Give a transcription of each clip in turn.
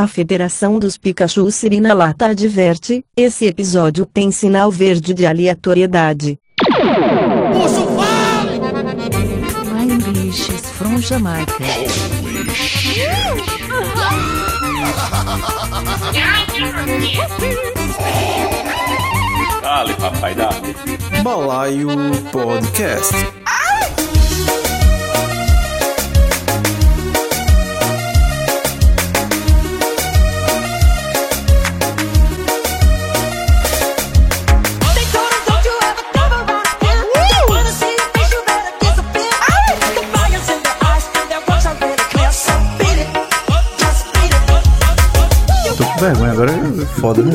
A Federação dos Pikachu Sirina Lata adverte: esse episódio tem sinal verde de aleatoriedade. My English is from Jamaica. Dale, papai, dale. Balaio Podcast. Vergonha agora, é foda, né?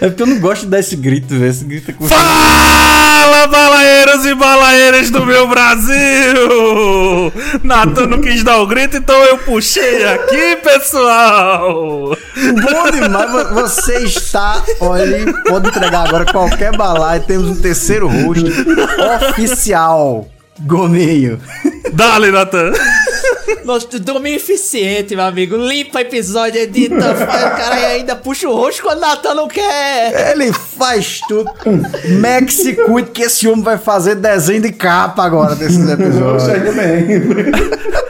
É porque eu não gosto de dar esse grito, velho. Esse grito é com... Fala, balaeiros e balaeiras do meu Brasil! Natan não quis dar o grito, então eu puxei aqui, pessoal! Bom demais, vo- você está. Olha, pode entregar agora qualquer balaio. Temos um terceiro host oficial. Gominho. Dale, Natan! Nossa, domínio eficiente, meu amigo. Limpa episódio, edita, faz o cara ainda puxa o rosto quando o Natan não quer. Ele faz tudo. Max se cuide que esse homem vai fazer desenho de capa agora desses episódios.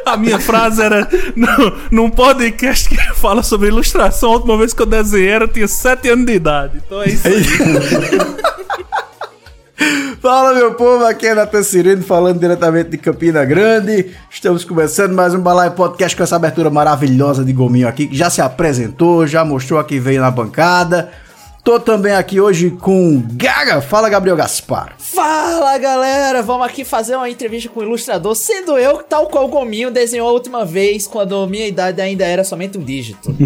A minha frase era num, num podcast que fala sobre ilustração. A última vez que eu desenhei era, eu tinha 7 anos de idade. Então é isso aí. Fala, meu povo, aqui é Natan Cirino falando diretamente de Campina Grande. Estamos começando mais um Balaio Podcast com essa abertura maravilhosa de Gominho aqui, que já se apresentou, já mostrou aqui veio na bancada. Tô também aqui hoje com Gaga. Fala, Gabriel Gaspar. Fala, galera. Vamos aqui fazer uma entrevista com o ilustrador, sendo eu, tal qual o Gominho desenhou a última vez, quando minha idade ainda era somente um dígito.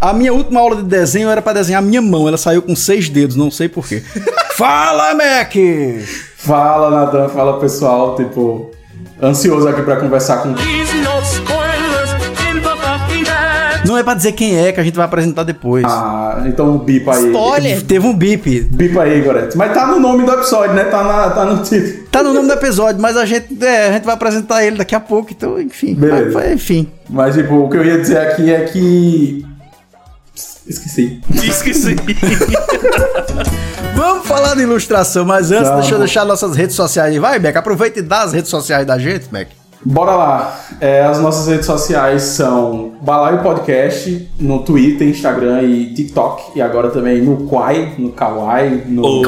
A minha última aula de desenho era pra desenhar a minha mão, ela saiu com seis dedos, não sei porquê. Fala, Mac! Fala, Natan, fala pessoal, tipo, ansioso aqui pra conversar com Não é pra dizer quem é, que a gente vai apresentar depois. Ah, então bipa aí. Spoiler! Teve um bip. Bipa aí, Gorete. Mas tá no nome do episódio, né? Tá, na, tá no título. Tá no nome do episódio, mas a gente, é, a gente vai apresentar ele daqui a pouco, então, enfim. Beleza. Mas, enfim. Mas, tipo, o que eu ia dizer aqui é que. Esqueci. Esqueci. Vamos falar de ilustração, mas antes, Vamos. deixa eu deixar nossas redes sociais aí. Vai, Beck, aproveita e dá as redes sociais da gente, Beck. Bora lá. É, as nossas redes sociais são Balaio Podcast no Twitter, Instagram e TikTok. E agora também no Quai, no Kawaii, no Ou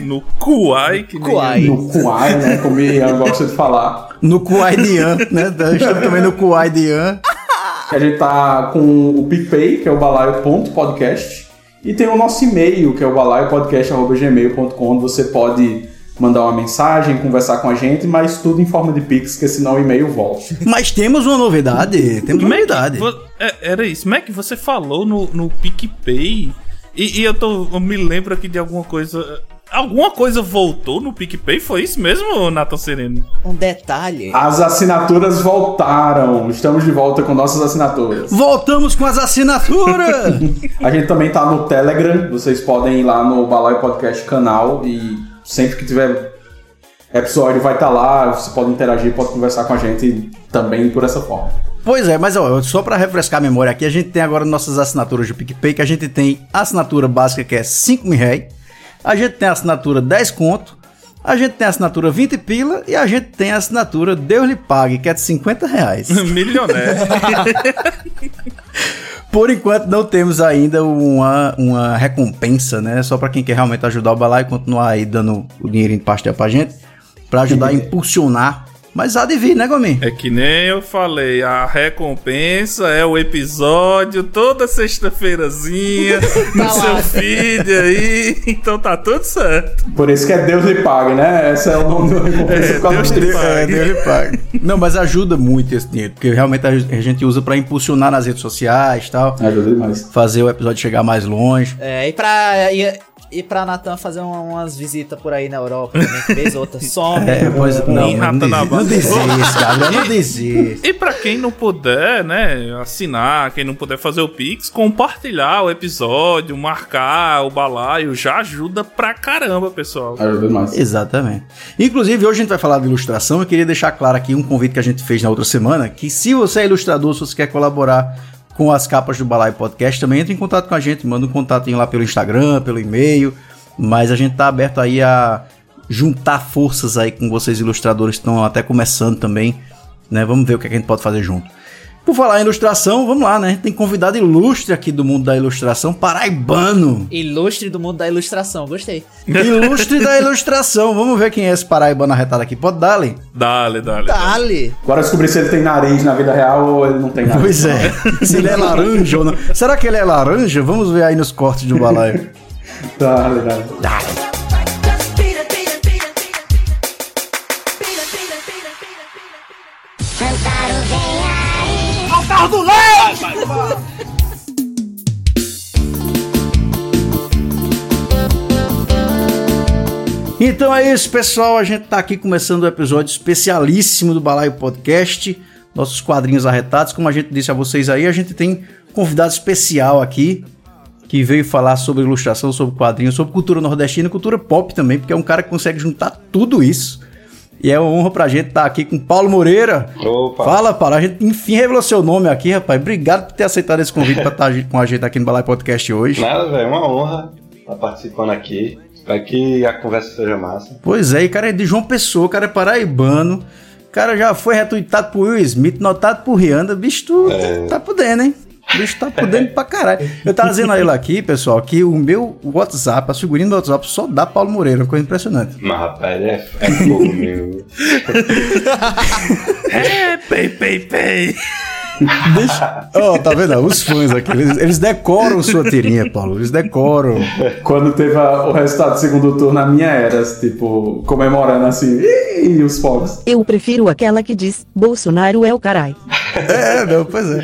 no Kuai, que nem Kuai. no Kuai, né? Como eu gosto de falar. No Kuaidian, né? Estamos também no Kuaidian. A gente tá com o PicPay, que é o balaio.podcast. E tem o nosso e-mail, que é o balaiopodcast.gmail.com, onde você pode mandar uma mensagem, conversar com a gente, mas tudo em forma de Pix, porque senão o e-mail volta. Mas temos uma novidade, temos uma Mac, novidade. é, era isso. Mac, você falou no, no PicPay. E, e eu, tô, eu me lembro aqui de alguma coisa. Alguma coisa voltou no PicPay? Foi isso mesmo, Nathan Sereno? Um detalhe. As assinaturas voltaram. Estamos de volta com nossas assinaturas. Voltamos com as assinaturas! A gente também tá no Telegram. Vocês podem ir lá no Balaio Podcast canal e sempre que tiver episódio vai estar lá. Você pode interagir, pode conversar com a gente também por essa forma. Pois é, mas ó, só pra refrescar a memória aqui, a gente tem agora nossas assinaturas do PicPay, que a gente tem a assinatura básica que é 5 mil reais, a gente tem a assinatura 10 conto, a gente tem a assinatura 20 pila e a gente tem a assinatura Deus lhe pague, que é de 50 reais. Milionário. Por enquanto não temos ainda uma, uma recompensa, né? Só pra quem quer realmente ajudar o Balai e continuar aí dando o dinheirinho de pastel pra gente, pra ajudar a impulsionar. Mas há de vir, né, Gominho? É que nem eu falei, a recompensa é o episódio toda sexta-feirazinha no Tá seu feed aí, então tá tudo certo. Por isso que é Deus lhe pague, né? Esse é o nome da recompensa É, Deus lhe pague. É, Deus lhe pague. Não, mas ajuda muito esse dinheiro, porque realmente a gente usa pra impulsionar nas redes sociais e tal, Ajuda demais. fazer o episódio chegar mais longe. É, e pra. E- pra Natan fazer uma- umas visitas por aí na Europa, também, vez ou outra. Some. É, pois não, mas não desiste, não desiste, Gabriel, não desiste. E pra quem não puder, né, assinar, quem não puder fazer o Pix, compartilhar o episódio, marcar o balaio, já ajuda pra caramba, pessoal. Ajuda demais. Exatamente. Inclusive, hoje a gente vai falar de ilustração. Eu queria deixar claro aqui um convite que a gente fez na outra semana, que se você é ilustrador, se você quer colaborar com as capas do Balai Podcast, também entre em contato com a gente, manda um contatinho lá pelo Instagram, pelo e-mail, mas a gente tá aberto aí a juntar forças aí com vocês ilustradores que estão até começando também, né? Vamos ver o que, é que a gente pode fazer junto. Por falar em ilustração, vamos lá, né? Tem convidado ilustre aqui do mundo da ilustração, paraibano. Ilustre do mundo da ilustração, gostei. Ilustre da ilustração. Vamos ver quem é esse paraibano arretado aqui. Pode dar, Len? Dale, dale. Dale! Agora descobrir se ele tem nariz na vida real ou ele não tem nariz. Pois é. Se ele é laranja ou não. Será que ele é laranja? Vamos ver aí nos cortes do balaio. Dale, dale. Just Então é isso, pessoal. A gente tá aqui começando o episódio especialíssimo do Balaio Podcast. Nossos quadrinhos arretados. Como a gente disse a vocês aí, a gente tem um convidado especial aqui que veio falar sobre ilustração, sobre quadrinhos, sobre cultura nordestina e cultura pop também, porque é um cara que consegue juntar tudo isso. E é uma honra pra gente estar aqui com Paulo Moreira. Opa. Fala, Paulo. A gente enfim revelou seu nome aqui, rapaz. Obrigado por ter aceitado esse convite pra estar com a gente aqui no Balai Podcast hoje. Nada, velho, é uma honra estar participando aqui. Espero que a conversa seja massa. Pois é, e cara é de João Pessoa, o cara é paraibano. O cara já foi retweetado por Will Smith, notado por Rihanna. Bicho, tu É. tá podendo, hein? O bicho tá podendo pra caralho. Eu tava dizendo a ele aqui, pessoal, que o meu WhatsApp, a figurinha do WhatsApp, só dá Paulo Moreira, uma coisa impressionante. Mas, rapaz, ele é, é fogo mesmo. É, pei, pei, pei. Deixa. Ó, tá vendo? Os fãs aqui, eles, eles decoram sua tirinha, Paulo. Eles decoram. Quando teve a- o resultado do segundo turno, a minha era, tipo, comemorando assim, e os fogos. Eu prefiro aquela que diz: Bolsonaro é o carai. É, não, pois é.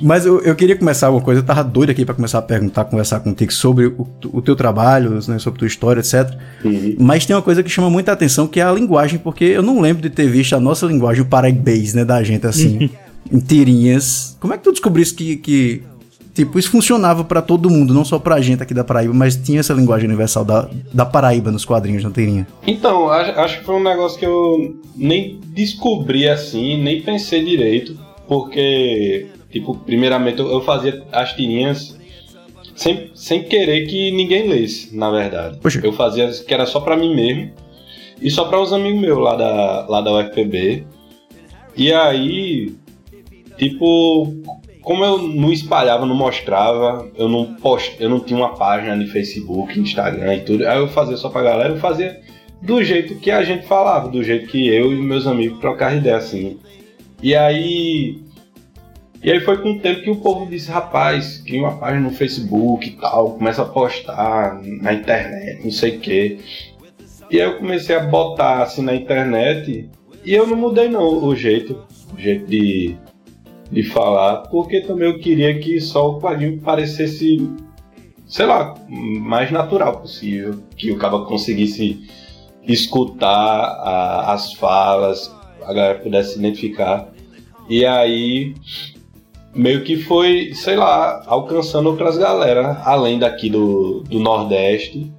Mas eu, eu queria começar uma coisa, eu tava doido aqui pra começar a perguntar, conversar contigo sobre o, o teu trabalho, né, sobre tua história, etc. Mas tem uma coisa que chama muita atenção, que é a linguagem, porque eu não lembro de ter visto a nossa linguagem, o paraibês, né, da gente, assim, em tirinhas. Como é que tu descobriste que, que tipo, isso funcionava pra todo mundo, não só pra gente aqui da Paraíba, mas tinha essa linguagem universal da, da Paraíba nos quadrinhos, na tirinha? Então, acho, acho que foi um negócio que eu nem descobri assim, nem pensei direito, porque, tipo, primeiramente eu eu fazia as tirinhas sem, sem querer que ninguém lesse, na verdade. Poxa. Eu fazia que era só pra mim mesmo e só pra os amigos meus lá da, lá da UFPB. E aí, tipo, como eu não espalhava, não mostrava, eu não post, eu não tinha uma página de Facebook, Instagram e tudo, aí eu fazia só pra galera, eu fazia do jeito que a gente falava, do jeito que eu e meus amigos trocavam ideia assim. E aí. E aí foi com o tempo que o povo disse, rapaz, cria uma página no Facebook e tal, começa a postar na internet, não sei o quê. E aí eu comecei a botar assim na internet e eu não mudei não o jeito, o jeito de, de falar, porque também eu queria que só o quadrinho parecesse, sei lá, mais natural possível, que o cara conseguisse escutar a- as falas, a galera pudesse se identificar. E aí meio que foi, sei lá, alcançando outras galera além daqui do, do Nordeste.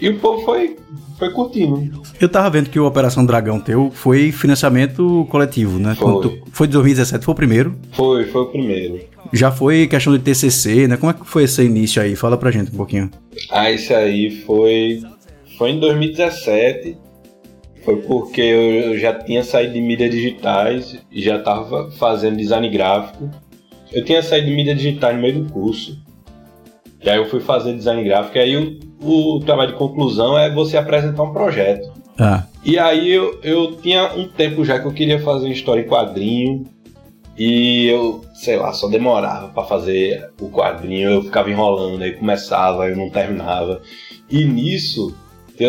E o povo foi, foi curtindo. Eu tava vendo que o Operação Dragão teu foi financiamento coletivo, né? Foi. Tu- foi de 2017, foi o primeiro. Foi, foi o primeiro. Já foi questão de TCC, né? Como é que foi esse início aí? Fala pra gente um pouquinho. Ah, esse aí foi. Foi em 2017. Foi porque eu já tinha saído de mídias digitais e já estava fazendo design gráfico. Eu tinha saído de mídias digitais no meio do curso. E aí eu fui fazer design gráfico. E aí o, o trabalho de conclusão é você apresentar um projeto. Ah, E aí eu, eu tinha um tempo já que eu queria fazer uma história em quadrinho. E eu, sei lá, só demorava pra fazer o quadrinho, eu ficava enrolando, aí começava, eu não terminava. E nisso, tem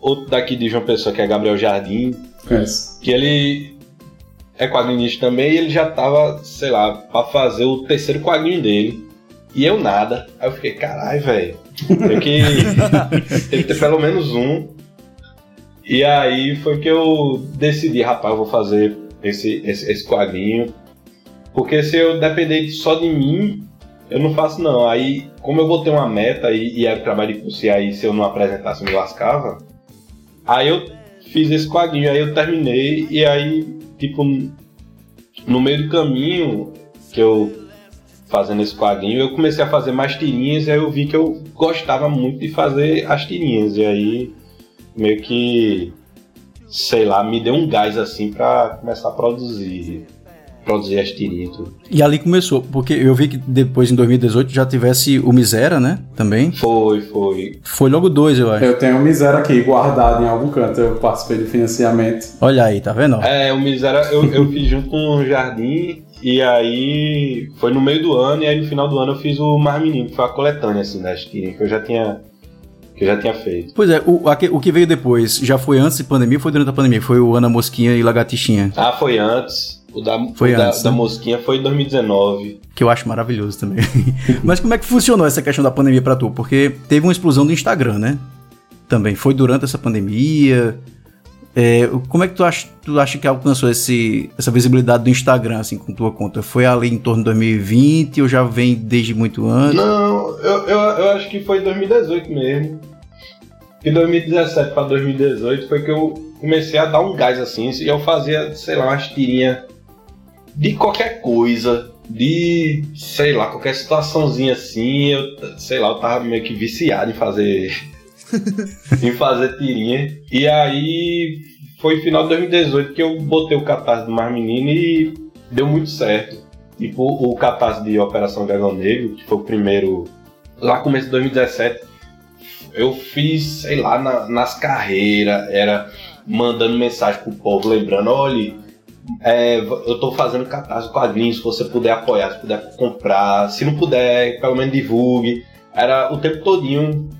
outro daqui de João Pessoa, que é Gabriel Jardim, Conhece? que ele é quadrinista também, e ele já tava, sei lá, pra fazer o terceiro quadrinho dele. E eu nada. Aí eu fiquei, caralho, velho. Tem que, tem que ter pelo menos um. E aí foi que eu decidi, rapaz, eu vou fazer esse, esse, esse quadrinho. Porque se eu depender só de mim, eu não faço não. Aí, como eu botei uma meta e, e era trabalho de curso, e aí se eu não apresentasse eu me lascava, aí eu fiz esse quadrinho, aí eu terminei, e aí, tipo, no meio do caminho que eu fazendo esse quadrinho, eu comecei a fazer mais tirinhas, e aí eu vi que eu gostava muito de fazer as tirinhas, e aí meio que, sei lá, me deu um gás assim pra começar a produzir, produzir as tirinhas e tudo. E ali começou, porque eu vi que depois em 2018 já tivesse o Misera, né? Também. Foi, foi. Foi logo dois, eu acho. Eu tenho um miséria aqui guardado em algum canto, eu participei do financiamento. Olha aí, tá vendo? É, o Miséria eu, eu fiz junto com o Jardim, e aí foi no meio do ano, e aí no final do ano eu fiz o Mar Menino, que foi a coletânea, assim, das tirinhas, que eu já tinha, que eu já tinha feito. Pois é, o, aque- o que veio depois, já foi antes de pandemia ou foi durante a pandemia? Foi o Ana Mosquinha e Lagartixinha, Ah, foi antes. O da, Foi o da, antes, da né? Mosquinha foi em 2019. que eu acho maravilhoso também. Mas como é que funcionou essa questão da pandemia pra tu? Porque teve uma explosão do Instagram, né? Também. Foi durante essa pandemia. É, como é que tu acha, tu acha que alcançou esse, essa visibilidade do Instagram, assim, com tua conta? Foi ali em torno de 2020 ou já vem desde muito antes? Não, eu, eu, eu acho que foi em 2018 mesmo. De 2017 pra 2018 foi que eu comecei a dar um gás assim. E eu fazia, sei lá, umas tirinhas de qualquer coisa. De, sei lá, qualquer situaçãozinha assim. Eu, sei lá, eu tava meio que viciado em fazer. em fazer tirinha. E aí foi final de 2018 que eu botei o catarse do Mar Menino e deu muito certo. Tipo, o catarse de Operação Dragão Negro, que foi o primeiro. Lá começo de 2017, eu fiz, sei lá, na- nas carreiras, era mandando mensagem pro povo, lembrando, olha, é, eu tô fazendo catarse quadrinhos, se você puder apoiar, se puder comprar, se não puder, pelo menos divulgue. Era o tempo todinho,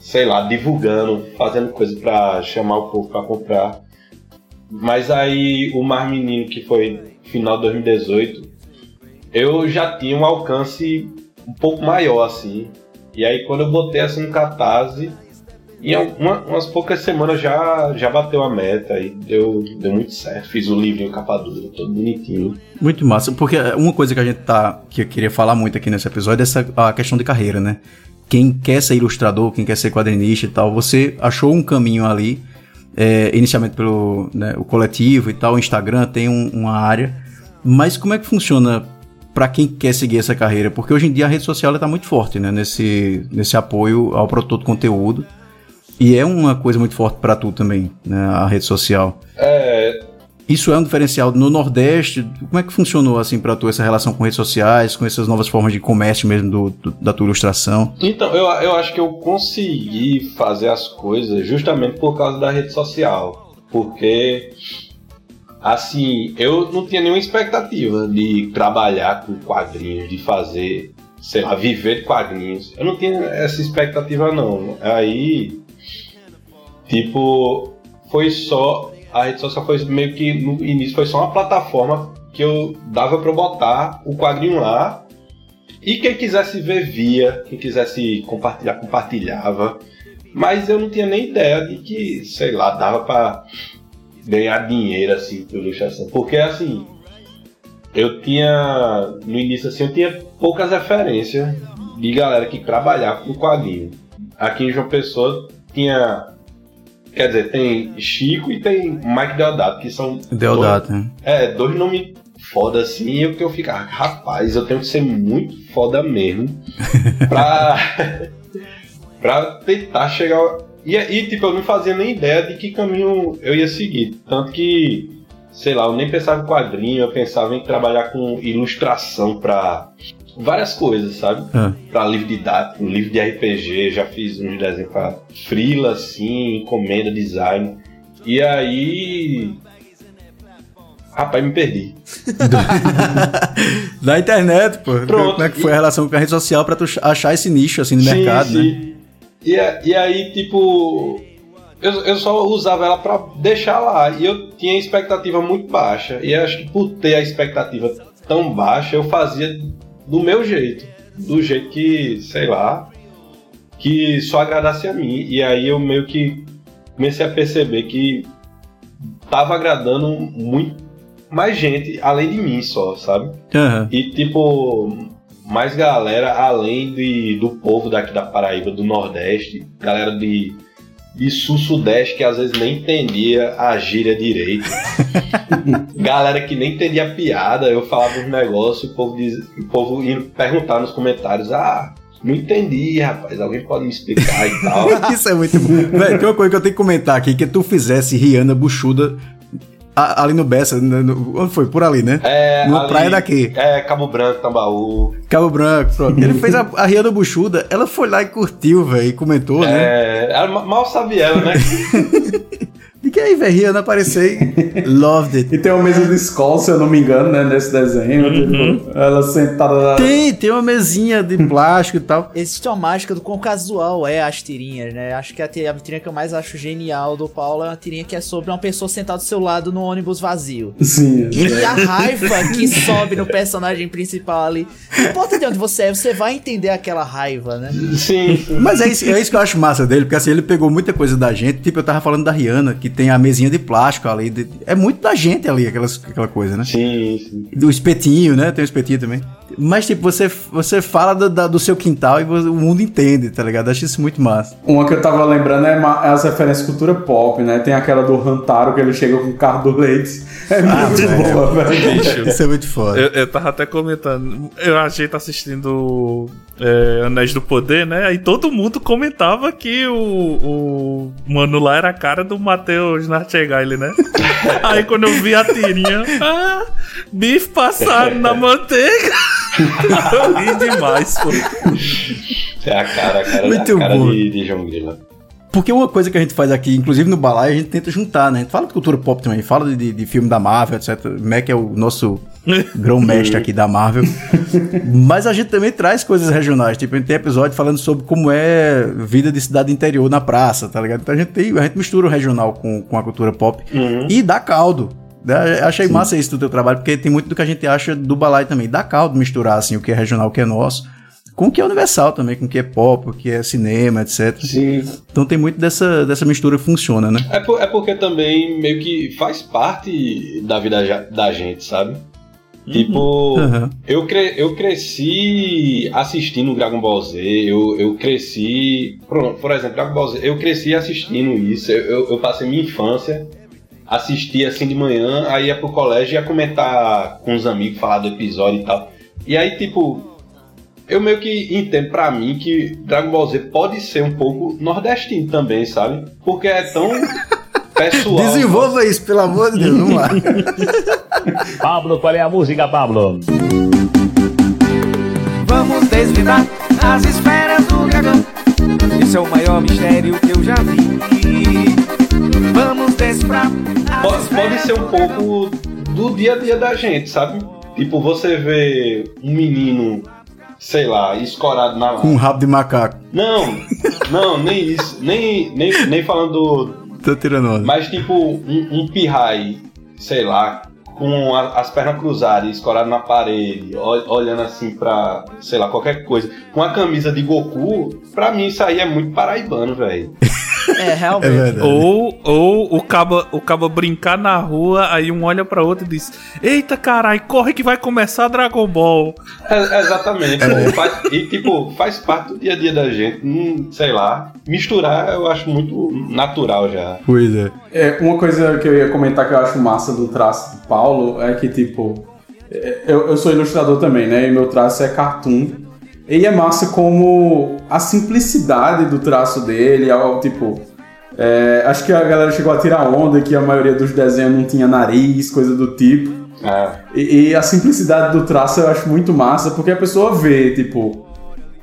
sei lá, divulgando, fazendo coisa pra chamar o povo pra comprar. Mas aí o Mar Menino, que foi final de 2018, eu já tinha um alcance um pouco maior, assim. E aí quando eu botei assim no Catarse, em alguma- umas poucas semanas já, já bateu a meta e deu, deu muito certo. Fiz o livrinho capa dura, todo bonitinho. Muito massa, porque uma coisa que a gente tá. que eu queria falar muito aqui nesse episódio é essa, a questão de carreira, né? Quem quer ser ilustrador, quem quer ser quadrinista e tal, você achou um caminho ali, é, inicialmente pelo né, o coletivo e tal, o Instagram tem um- uma área, mas como é que funciona pra quem quer seguir essa carreira? Porque hoje em dia a rede social ela tá muito forte, né? Nesse, nesse apoio ao produtor de conteúdo. E é uma coisa muito forte pra tu também, né? A rede social. É, Isso é um diferencial no Nordeste? Como é que funcionou assim pra tu essa relação com redes sociais, com essas novas formas de comércio mesmo do, do- da tua ilustração? Então, eu, eu acho que eu consegui fazer as coisas justamente por causa da rede social. Porque, assim, eu não tinha nenhuma expectativa de trabalhar com quadrinhos, de fazer, sei lá, viver de quadrinhos. Eu não tinha essa expectativa, não. Aí, tipo, foi só. A rede social foi meio que no início foi só uma plataforma que eu dava eu botar o quadrinho lá e quem quisesse ver, via. Quem quisesse compartilhar, compartilhava. Mas eu não tinha nem ideia de que, sei lá, dava pra ganhar dinheiro, assim, por ilustração. Porque, assim, eu tinha... No início, assim, eu tinha poucas referências de galera que trabalhava com quadrinho. Aqui em João Pessoa tinha... Quer dizer, tem Chico e tem Mike Deodato, que são... Deodato, né? É, dois nomes foda assim, e eu que eu ficava, rapaz, eu tenho que ser muito foda mesmo pra, pra tentar chegar. E, e tipo, eu não fazia nem ideia de que caminho eu ia seguir. Tanto que, sei lá, eu nem pensava em quadrinho, eu pensava em trabalhar com ilustração pra várias coisas, sabe? Ah. Pra livro didático, livro de RPG, já fiz uns desenhos pra frila, assim, encomenda, design. E aí. Rapaz, me perdi. Da internet, pô. Pronto. Como é que foi a relação com a rede social pra tu achar esse nicho assim no Sim, mercado, né? sim. E, a- e aí, tipo, eu, eu só usava ela pra deixar lá. E eu tinha expectativa muito baixa. E acho que por ter a expectativa tão baixa, eu fazia do meu jeito. do jeito que, sei lá, que só agradasse a mim. E aí eu meio que comecei a perceber que tava agradando muito mais gente além de mim só, sabe? Aham. E tipo, mais galera além de, do povo daqui da Paraíba, do Nordeste, galera de, de Sul-Sudeste que às vezes nem entendia a gíria direito. galera que nem entendia a piada, eu falava uns negócios, o povo, diz, o povo ia perguntar nos comentários, ah. Não entendi, rapaz. Alguém pode me explicar e tal. Isso é muito bom. Velho, tem uma coisa que eu tenho que comentar aqui, que tu fizesse Rihanna buchuda a- ali no Bessa, no- no- onde foi? Por ali, né? É, ali- praia daqui. É, Cabo Branco, Tambaú. Cabo Branco, pronto. Ele fez a, a Rihanna buchuda, ela foi lá e curtiu, velho, e comentou, né? É, ela ma- mal sabe ela, né? Diga aí, velho, Rihanna apareceu e loved it. E tem uma mesa de escola, se eu não me engano, né, nesse desenho. tipo, ela sentada lá. Tem, tem uma mesinha de plástico e tal. Existe uma mágica do quão casual é as tirinhas, né? Acho que a, ti- a tirinha que eu mais acho genial do Paulo é uma tirinha que é sobre uma pessoa sentada do seu lado no ônibus vazio. Sim. E a raiva que sobe no personagem principal ali. Não importa de onde você é, você vai entender aquela raiva, né? Sim, sim. Mas é isso, é isso que eu acho massa dele, porque assim, ele pegou muita coisa da gente. Tipo, eu tava falando da Rihanna, que tem a mesinha de plástico ali. de- é muito da gente ali, aquelas, aquela coisa, né? Sim, sim. Do espetinho, né? Tem o espetinho também. Mas, tipo, você, você fala do, da- do seu quintal e o mundo entende, tá ligado? Acho isso muito massa. Uma que eu tava lembrando é, é as referências cultura pop, né? Tem aquela do Rantaro, que ele chega com o carro do leite. É muito velho. boa, velho. Bicho. Isso é muito foda. Eu, eu tava até comentando. Eu, a gente assistindo é, Anéis do Poder, né? Aí todo mundo comentava que o, o mano lá era a cara do Matheus Narchegaile, né? Aí quando eu vi a tirinha, ah, bife passado na manteiga. Eu ri demais, pô. É a cara, a cara, Muito a cara bom. de, de João Grilo. Porque uma coisa que a gente faz aqui, inclusive no Balai, a gente tenta juntar, né? A gente fala de cultura pop também, fala de, de, filme da Marvel, etc. Mac é o nosso grão-mestre aqui da Marvel. Mas a gente também traz coisas regionais. Tipo, a gente tem episódio falando sobre como é vida de cidade interior na praça, tá ligado? Então a gente, tem, a gente mistura o regional com, com a cultura pop e dá caldo. Achei massa isso do teu trabalho, porque tem muito do que a gente acha do Balai também. Dá caldo misturar, assim, o que é regional, o que é nosso. Com o que é universal também, com o que é pop, o que é cinema, etc. Sim. Então tem muito dessa, dessa mistura que funciona, né? É, por- é porque também meio que faz parte da vida da gente, sabe? Tipo, Aham. eu, cre- eu cresci assistindo Dragon Ball Z, eu, eu cresci. Pronto, por exemplo, Dragon Ball Z, eu cresci assistindo isso, eu, eu, eu passei minha infância, assistia assim de manhã, aí ia pro colégio e ia comentar com os amigos, falar do episódio e tal. E aí, tipo, eu meio que entendo pra mim que Dragon Ball Z pode ser um pouco nordestino também, sabe? Porque é tão pessoal. Desenvolva isso, pelo amor de Deus, vamos lá. Pablo, qual é a música, Pablo? Vamos desvendar as esferas do dragão. Esse é o maior mistério que eu já vi. Vamos. Pode, pode ser um pouco do dia a dia da gente, sabe? Tipo, você vê um menino, sei lá, escorado na. Com um rabo de macaco. Não, não, nem isso. Nem, nem, nem falando do. Tô tirando onda. Mas tipo, um, um pirrai, sei lá, com a- as pernas cruzadas, escorado na parede, ol- olhando assim pra, sei lá, qualquer coisa, com a camisa de Goku, pra mim isso aí é muito paraibano, velho. É, É realmente. verdade. Ou, ou o caba, o caba brincar na rua, aí um olha pra outro e diz: Eita caralho, corre que vai começar Dragon Ball. É, exatamente. Faz- e tipo, faz parte do dia a dia da gente. Hum, sei lá. Misturar eu acho muito natural já. Pois é. É, uma coisa que eu ia comentar que eu acho massa do traço do Paulo é que, tipo, é, eu, eu sou ilustrador também, né? E meu traço é cartoon. E é massa como a simplicidade do traço dele, ao, tipo. é, acho que a galera chegou a tirar onda que a maioria dos desenhos não tinha nariz, coisa do tipo. É. E, e a simplicidade do traço eu acho muito massa, porque a pessoa vê, tipo,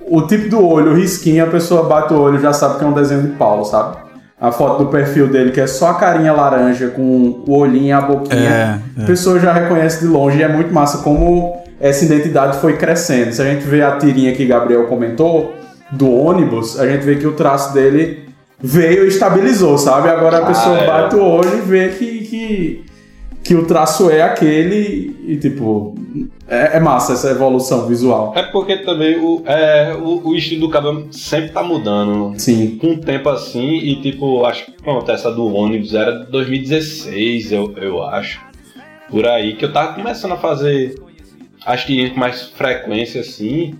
o tipo do olho, o risquinho, a pessoa bate o olho e já sabe que é um desenho de Paulo, sabe? A foto do perfil dele, que é só a carinha laranja com o olhinho e a boquinha, É, é. a pessoa já reconhece de longe e é muito massa como essa identidade foi crescendo. Se a gente vê a tirinha que Gabriel comentou, do ônibus, a gente vê que o traço dele veio e estabilizou, sabe? Agora a Ah, pessoa é. bate o olho e vê que, que que o traço é aquele e, tipo, é, é massa essa evolução visual. É porque também o, é, o, o estilo do cabelo sempre tá mudando. Sim. Com o tempo assim, e tipo, acho que pronto, essa do ônibus era de 2016, eu, eu acho. Por aí, que eu tava começando a fazer as tirinhas com mais frequência assim.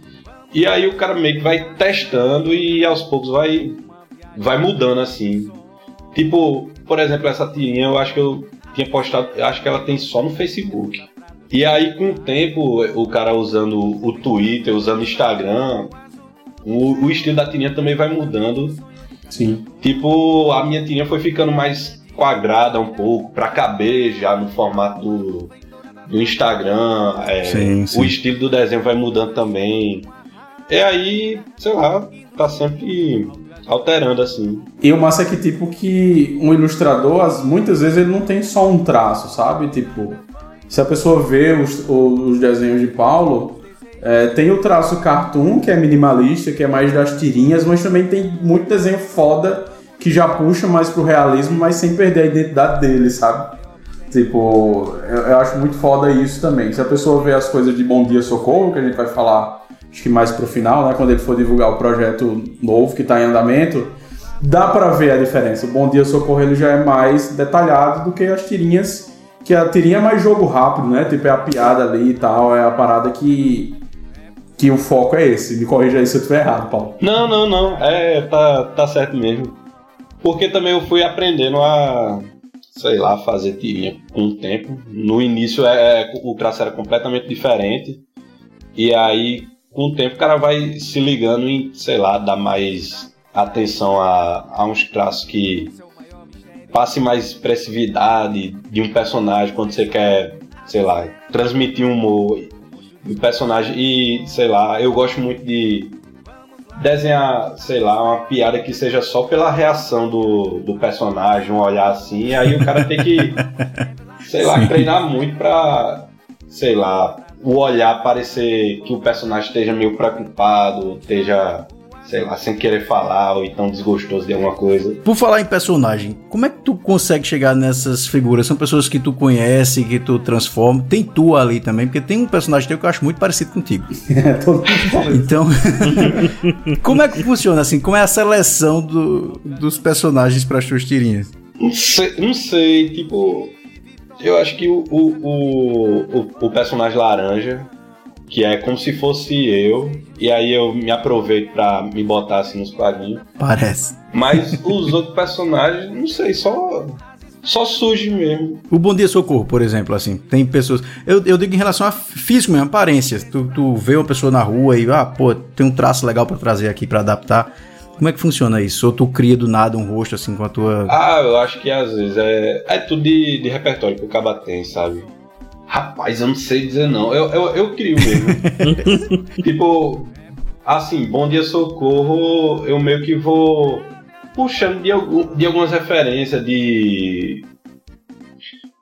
E aí o cara meio que vai testando e aos poucos vai, vai mudando assim. Tipo, por exemplo, essa tirinha eu acho que eu tinha postado, eu acho que ela tem só no Facebook. E aí com o tempo, o cara usando o Twitter, usando o Instagram, o, o estilo da tirinha também vai mudando. Sim. Tipo, a minha tirinha foi ficando mais quadrada um pouco, pra caber já no formato do, do Instagram. é, Sim, sim. O estilo do desenho vai mudando também. E aí, sei lá, tá sempre alterando assim. E o massa é que, tipo, que um ilustrador, as- muitas vezes ele não tem só um traço, sabe? Tipo, se a pessoa vê os, os desenhos de Paulo, é, tem o traço cartoon, que é minimalista, que é mais das tirinhas, mas também tem muito desenho foda que já puxa mais pro realismo, mas sem perder a identidade dele, sabe? Tipo, eu, eu acho muito foda isso também. Se a pessoa vê as coisas de Bom Dia Socorro, que a gente vai falar acho que mais pro final, né? Quando ele for divulgar o projeto novo que tá em andamento, dá pra ver a diferença. O Bom Dia Socorro ele já é mais detalhado do que as tirinhas, que a tirinha é mais jogo rápido, né? Tipo, é a piada ali e tal, é a parada que que o foco é esse. Me corrija aí se eu estiver errado, Paulo. Não, não, não. É, tá, tá certo mesmo. Porque também eu fui aprendendo a, sei lá, fazer tirinha com o tempo. No início é, o traço era completamente diferente. E aí, com o tempo, o cara vai se ligando em, sei lá, dar mais atenção a, a uns traços que passe mais expressividade de um personagem quando você quer, sei lá, transmitir um humor do personagem. E, sei lá, eu gosto muito de desenhar, sei lá, uma piada que seja só pela reação do, do personagem, um olhar assim, e aí o cara tem que, sei lá, Sim. treinar muito pra, sei lá, o olhar parecer que o personagem esteja meio preocupado, esteja, sei lá, sem querer falar, ou então desgostoso de alguma coisa. Por falar em personagem, como é que tu consegue chegar nessas figuras? São pessoas que tu conhece, que tu transforma. Tem tu ali também, porque tem um personagem teu que eu acho muito parecido contigo. É, todo mundo fala isso. Então, como é que funciona assim? Como é a seleção do- dos personagens para as tuas tirinhas? Não sei, não sei, tipo. Eu acho que o, o, o, o- o personagem laranja, que é como se fosse eu, e aí eu me aproveito pra me botar assim nos quadrinhos. Parece. Mas os outros personagens, não sei, só. Só surge mesmo. O Bom Dia Socorro, por exemplo, assim, tem pessoas. Eu, eu digo em relação a físico mesmo, aparência. Tu, tu vê uma pessoa na rua e, ah, pô, tem um traço legal pra trazer aqui pra adaptar. Como é que funciona isso? Ou tu cria do nada um rosto assim com a tua. Ah, eu acho que às vezes é, é tudo de, de repertório que o Caba tem, sabe? Rapaz, eu não sei dizer não. Eu, eu, eu crio mesmo. tipo, assim, Bom Dia Socorro, eu meio que vou puxando de, algum- de algumas referências de.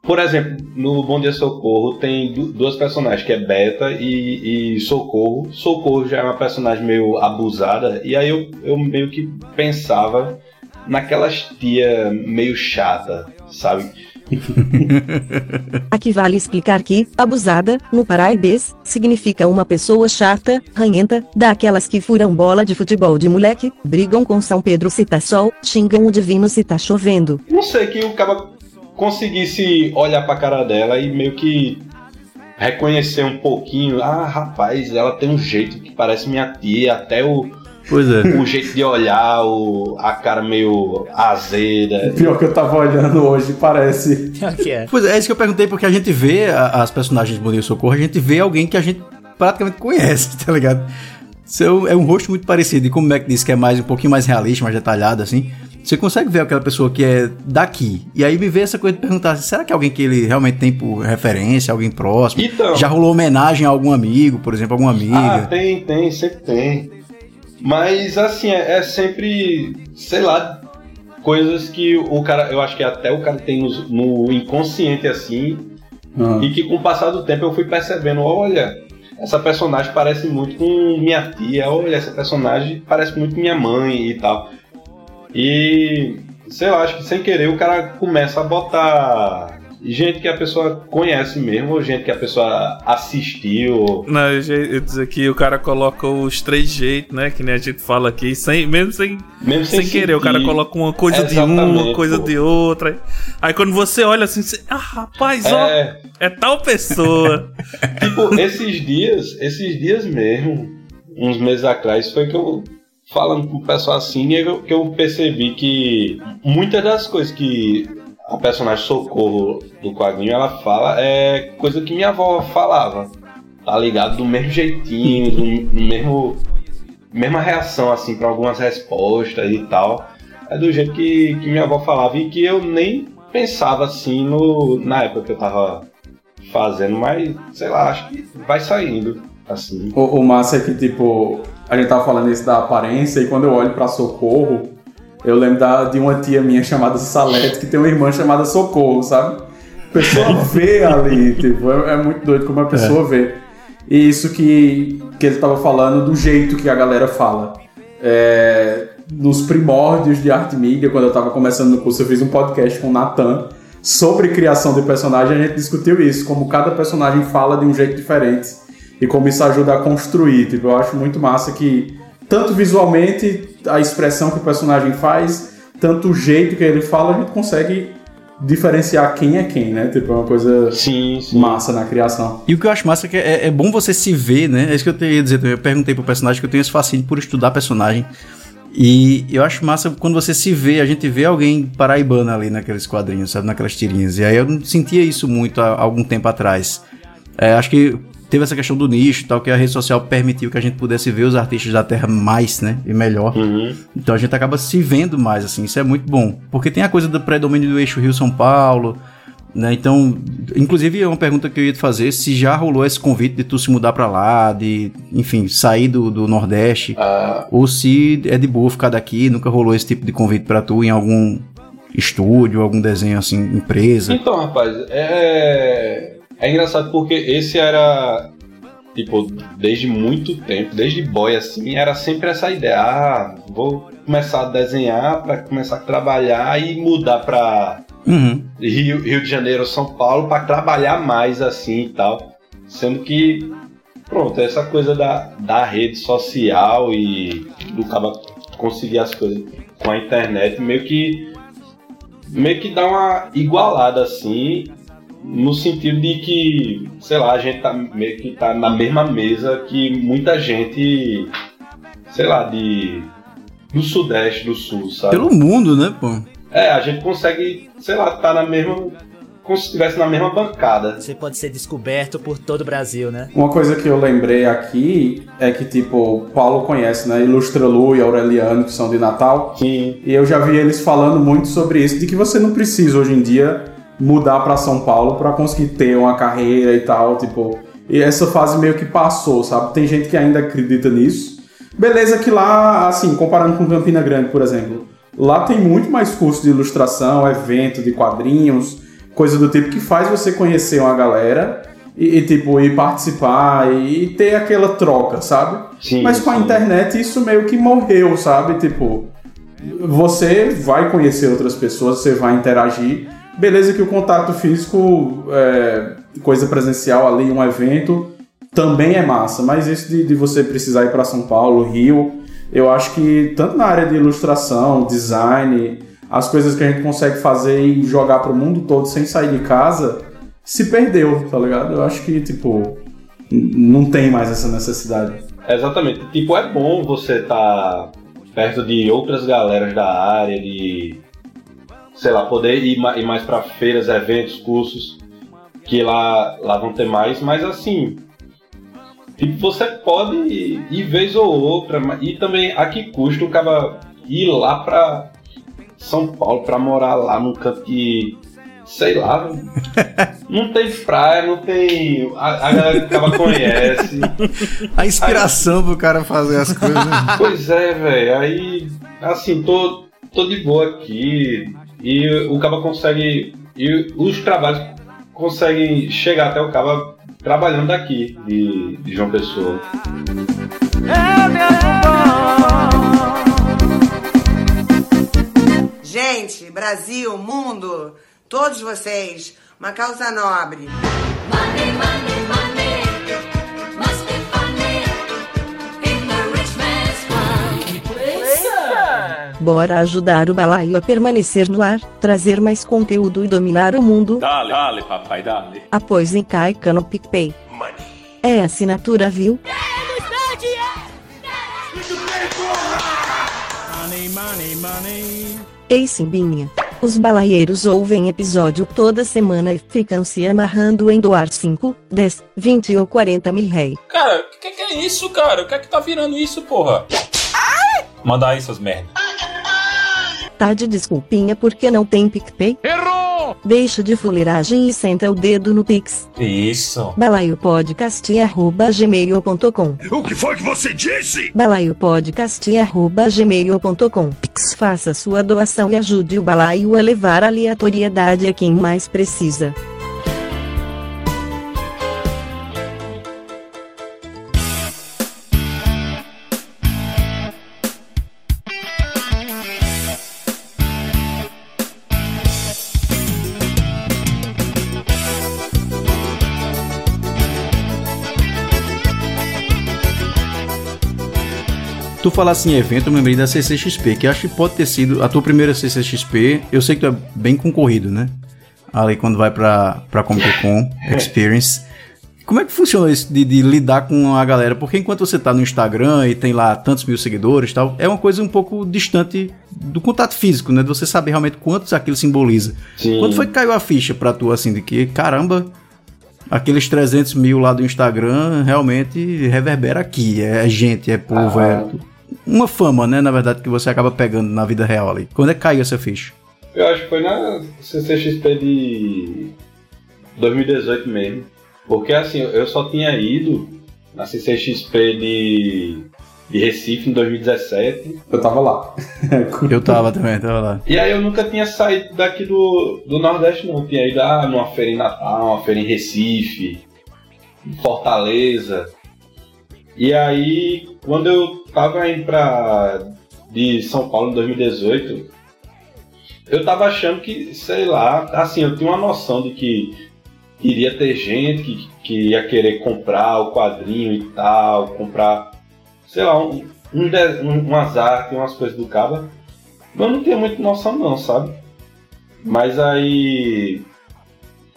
Por exemplo, no Bom Dia Socorro tem du- duas personagens, que é Beta e, e Socorro. Socorro já é uma personagem meio abusada, e aí eu, eu meio que pensava naquelas tia meio chata, sabe? Aqui vale explicar que, abusada, no paraibês, significa uma pessoa chata, ranhenta, daquelas que furam bola de futebol de moleque, brigam com São Pedro se tá sol, xingam o divino se tá chovendo. Não sei que o cara conseguisse olhar pra cara dela e meio que reconhecer um pouquinho. Ah, rapaz, ela tem um jeito que parece minha tia, até o, Pois é. o jeito de olhar, o, a cara meio azeda. Pior que eu tava olhando hoje, parece. Pior que é. Pois é, é isso que eu perguntei, porque a gente vê a- as personagens de Dia Socorro, a gente vê alguém que a gente praticamente conhece, tá ligado? Seu, é um rosto muito parecido, e como o Mac disse que é mais um pouquinho mais realista, mais detalhado, assim. Você consegue ver aquela pessoa que é daqui. E aí me vê essa coisa de perguntar: será que é alguém que ele realmente tem por referência, alguém próximo? Então. Já rolou homenagem a algum amigo, por exemplo, alguma Ah, amiga? tem, tem, sempre tem. Mas assim, é, é sempre, sei lá, coisas que o cara, eu acho que até o cara tem nos- no inconsciente assim, Ah. e que com o passar do tempo eu fui percebendo, olha, essa personagem parece muito com minha tia, olha, essa personagem parece muito com minha mãe e tal. E sei lá, acho que sem querer o cara começa a botar gente que a pessoa conhece mesmo, ou gente que a pessoa assistiu. Não, eu, eu dizer que o cara coloca os três jeitos, né? Que nem a gente fala aqui, sem, mesmo sem, Mesmo sem, sem querer. O cara coloca uma coisa de uma, Exatamente, coisa pô. de outra. Aí quando você olha assim, você, ah, rapaz, ó, É, é tal pessoa. tipo, esses dias, esses dias mesmo, uns meses atrás, foi que eu, falando com o pessoal assim, eu- que eu percebi que muitas das coisas que a personagem Socorro do quadrinho ela fala é coisa que minha avó falava. Tá ligado? Do mesmo jeitinho, do, mesmo. Mesma reação, assim, pra algumas respostas e tal. É do jeito que, que minha avó falava e que eu nem pensava assim no, na época que eu tava fazendo, mas sei lá, acho que vai saindo assim. O, o massa é que, tipo, a gente tava falando isso da aparência, e quando eu olho pra Socorro, eu lembro da, de uma tia minha chamada Salete, que tem uma irmã chamada Socorro, sabe? A pessoa vê ali, tipo, é, é muito doido como a pessoa vê. E isso que, que ele tava falando do jeito que a galera fala. É, nos primórdios de arte mídia, quando eu tava começando no curso, eu fiz um podcast com o Natan sobre criação de personagem, a gente discutiu isso, como cada personagem fala de um jeito diferente e como isso ajuda a construir. Tipo, eu acho muito massa que, tanto visualmente, a expressão que o personagem faz, tanto o jeito que ele fala, a gente consegue diferenciar quem é quem, né? Tipo, é uma coisa Sim, sim. massa na criação. E o que eu acho massa é que é, é bom você se ver, né? É isso que eu ia dizer também. Eu perguntei pro personagem que eu tenho esse fascínio por estudar personagem. E eu acho massa quando você se vê, a gente vê alguém paraibano ali naqueles quadrinhos, sabe? Naquelas tirinhas. E aí eu não sentia isso muito há algum tempo atrás. É, acho que teve essa questão do nicho e tal, que a rede social permitiu que a gente pudesse ver os artistas da Terra mais, né? E melhor. Uhum. Então a gente acaba se vendo mais, assim, isso é muito bom. Porque tem a coisa do predomínio do eixo Rio-São Paulo, né? Então, inclusive é uma pergunta que eu ia te fazer, se já rolou esse convite de tu se mudar pra lá, de, enfim, sair do, do Nordeste, Ah, ou se é de boa ficar daqui, nunca rolou esse tipo de convite pra tu em algum estúdio, algum desenho assim, empresa. Então, rapaz, é. É engraçado porque esse era. Tipo, desde muito tempo, desde boy assim, era sempre essa ideia. Ah, vou começar a desenhar pra começar a trabalhar e mudar pra Uhum. Rio, Rio de Janeiro, São Paulo, pra trabalhar mais assim e tal. Sendo que, pronto, essa coisa da, da rede social e do cara conseguir as coisas com a internet meio que meio que dá uma igualada assim, no sentido de que, sei lá, a gente tá meio que tá na mesma mesa que muita gente, sei lá, de do sudeste, do sul, sabe? Pelo mundo, né, pô? É, a gente consegue, sei lá, tá na mesma. Como se estivesse na mesma bancada. Você pode ser descoberto por todo o Brasil, né? Uma coisa que eu lembrei aqui é que, tipo, o Paulo conhece, né? Ilustra Lu e Aureliano, que são de Natal. Sim. E eu já vi eles falando muito sobre isso, de que você não precisa hoje em dia mudar pra São Paulo pra conseguir ter uma carreira e tal, tipo. E essa fase meio que passou, sabe? Tem gente que ainda acredita nisso. Beleza que lá, assim, comparando com Campina Grande, por exemplo, lá tem muito mais curso de ilustração, evento de quadrinhos, coisa do tipo que faz você conhecer uma galera e, e, tipo, ir participar e ter aquela troca, sabe? Sim, Mas com a sim. internet isso meio que morreu, sabe? Tipo, você vai conhecer outras pessoas, você vai interagir. Beleza que o contato físico, é, coisa presencial ali, um evento, também é massa. Mas isso de, de você precisar ir para São Paulo, Rio, eu acho que tanto na área de ilustração, design, as coisas que a gente consegue fazer e jogar pro mundo todo sem sair de casa, se perdeu, tá ligado? Eu acho que, tipo, não tem mais essa necessidade. Exatamente. Tipo, é bom você estar perto de outras galeras da área, de. Sei lá, poder ir, ma- ir mais pra feiras, eventos, cursos, que lá, lá vão ter mais, mas assim. Tipo, você pode ir, ir vez ou outra, e também a que custa o cara ir lá pra São Paulo pra morar lá num canto que. Sei lá, não tem praia, não tem. A, a galera que o cara conhece. A inspiração pro cara fazer as coisas. né? Pois é, velho. Aí, assim, tô, tô de boa aqui. E o Caba consegue. E os trabalhos conseguem chegar até o Caba trabalhando daqui, de, de João Pessoa. Gente, Brasil, mundo, todos vocês, Uma causa nobre. Money, money, money. Bora ajudar o balaio a permanecer no ar, trazer mais conteúdo e dominar o mundo. Dale, dale, papai, dale. Após em Caica no PicPay. É assinatura, viu? Ei Simbinha. Os balaieiros ouvem episódio toda semana e ficam se amarrando em doar 5, 10, 20 ou 40 mil rei. Cara, o que, que é isso, cara? O que é que tá virando isso, porra? Manda aí, seus merda. Tá de desculpinha porque não tem PicPay? Errou! Deixa de fuleiragem e senta o dedo no Pix. Isso. balaiopodcast.gmail.com O que foi que você disse? balaiopodcast.gmail.com Pix. Faça sua doação e ajude o balaio a levar aleatoriedade a quem mais precisa. Falasse em evento, eu me lembrei da CCXP, que acho que pode ter sido a tua primeira CCXP. Eu sei que tu é bem concorrido, né? Ali quando vai pra, pra Comic Con Experience. Como é que funciona isso de, de lidar com a galera? Porque enquanto você tá no Instagram e tem lá tantos mil seguidores e tal, é uma coisa um pouco distante do contato físico, né? De você saber realmente quantos aquilo simboliza. Sim. Quando foi que caiu a ficha pra tu, assim, de que, caramba, aqueles 300 mil lá do Instagram realmente reverbera aqui. É gente, é povo, Ah. é uma fama, né? Na verdade, que você acaba pegando na vida real ali. Quando é que caiu essa ficha? Eu acho que foi na CCXP de 2018 mesmo. Porque assim, eu só tinha ido na CCXP de, de Recife em 2017. Eu tava lá. Eu tava também, tava lá. E aí eu nunca tinha saído daqui do, do Nordeste não. Eu tinha ido ah, numa feira em Natal, uma feira em Recife, em Fortaleza. E aí, quando eu tava indo pra de São Paulo em 2018, eu tava achando que, sei lá, assim, eu tinha uma noção de que iria ter gente que, que ia querer comprar o quadrinho e tal, comprar, sei lá, um, um, um, umas artes, umas coisas do Caba. Mas não tinha muita noção não, sabe? Mas aí,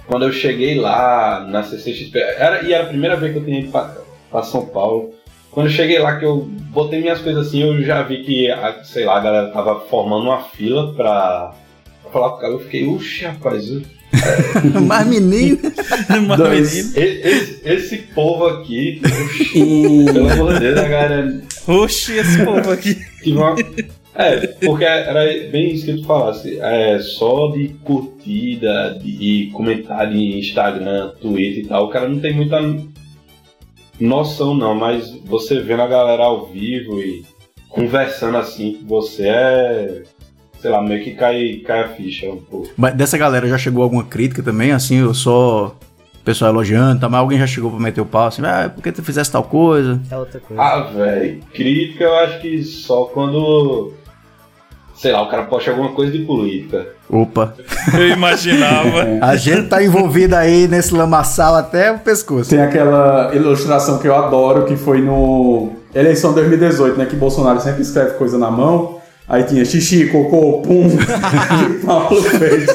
quando eu cheguei lá na CCXP, era, e era a primeira vez que eu tinha ido pra, pra São Paulo, quando eu cheguei lá que eu botei minhas coisas assim, eu já vi que, a- sei lá, a galera tava formando uma fila pra, pra falar com o cara. Eu fiquei, uxa, rapaz, eu- Mas menino. Dois. E- Esse, esse povo aqui, oxi, pelo amor de Deus, a galera. Oxi, esse povo aqui. Uma- É, porque era bem isso que tu falasse. É, só de curtida de, comentário em Instagram, Twitter e tal, o cara não tem muita noção não, mas você vendo a galera ao vivo e conversando assim com você é. Sei lá, meio que cai, cai a ficha um pouco. Mas dessa galera já chegou alguma crítica também, assim, eu só. Pessoal elogiando, tá? Mas alguém já chegou pra meter o pau assim, ah, por que tu fizesse tal coisa? É outra coisa. Ah, velho, crítica eu acho que só quando. Sei lá, o cara posta alguma coisa de política. Opa. Eu imaginava. A gente tá envolvido aí nesse lamaçal até o pescoço. Tem aquela ilustração que eu adoro, que foi no eleição 2018, né? Que Bolsonaro sempre escreve coisa na mão. Aí tinha xixi, cocô, pum, e Paulo fez.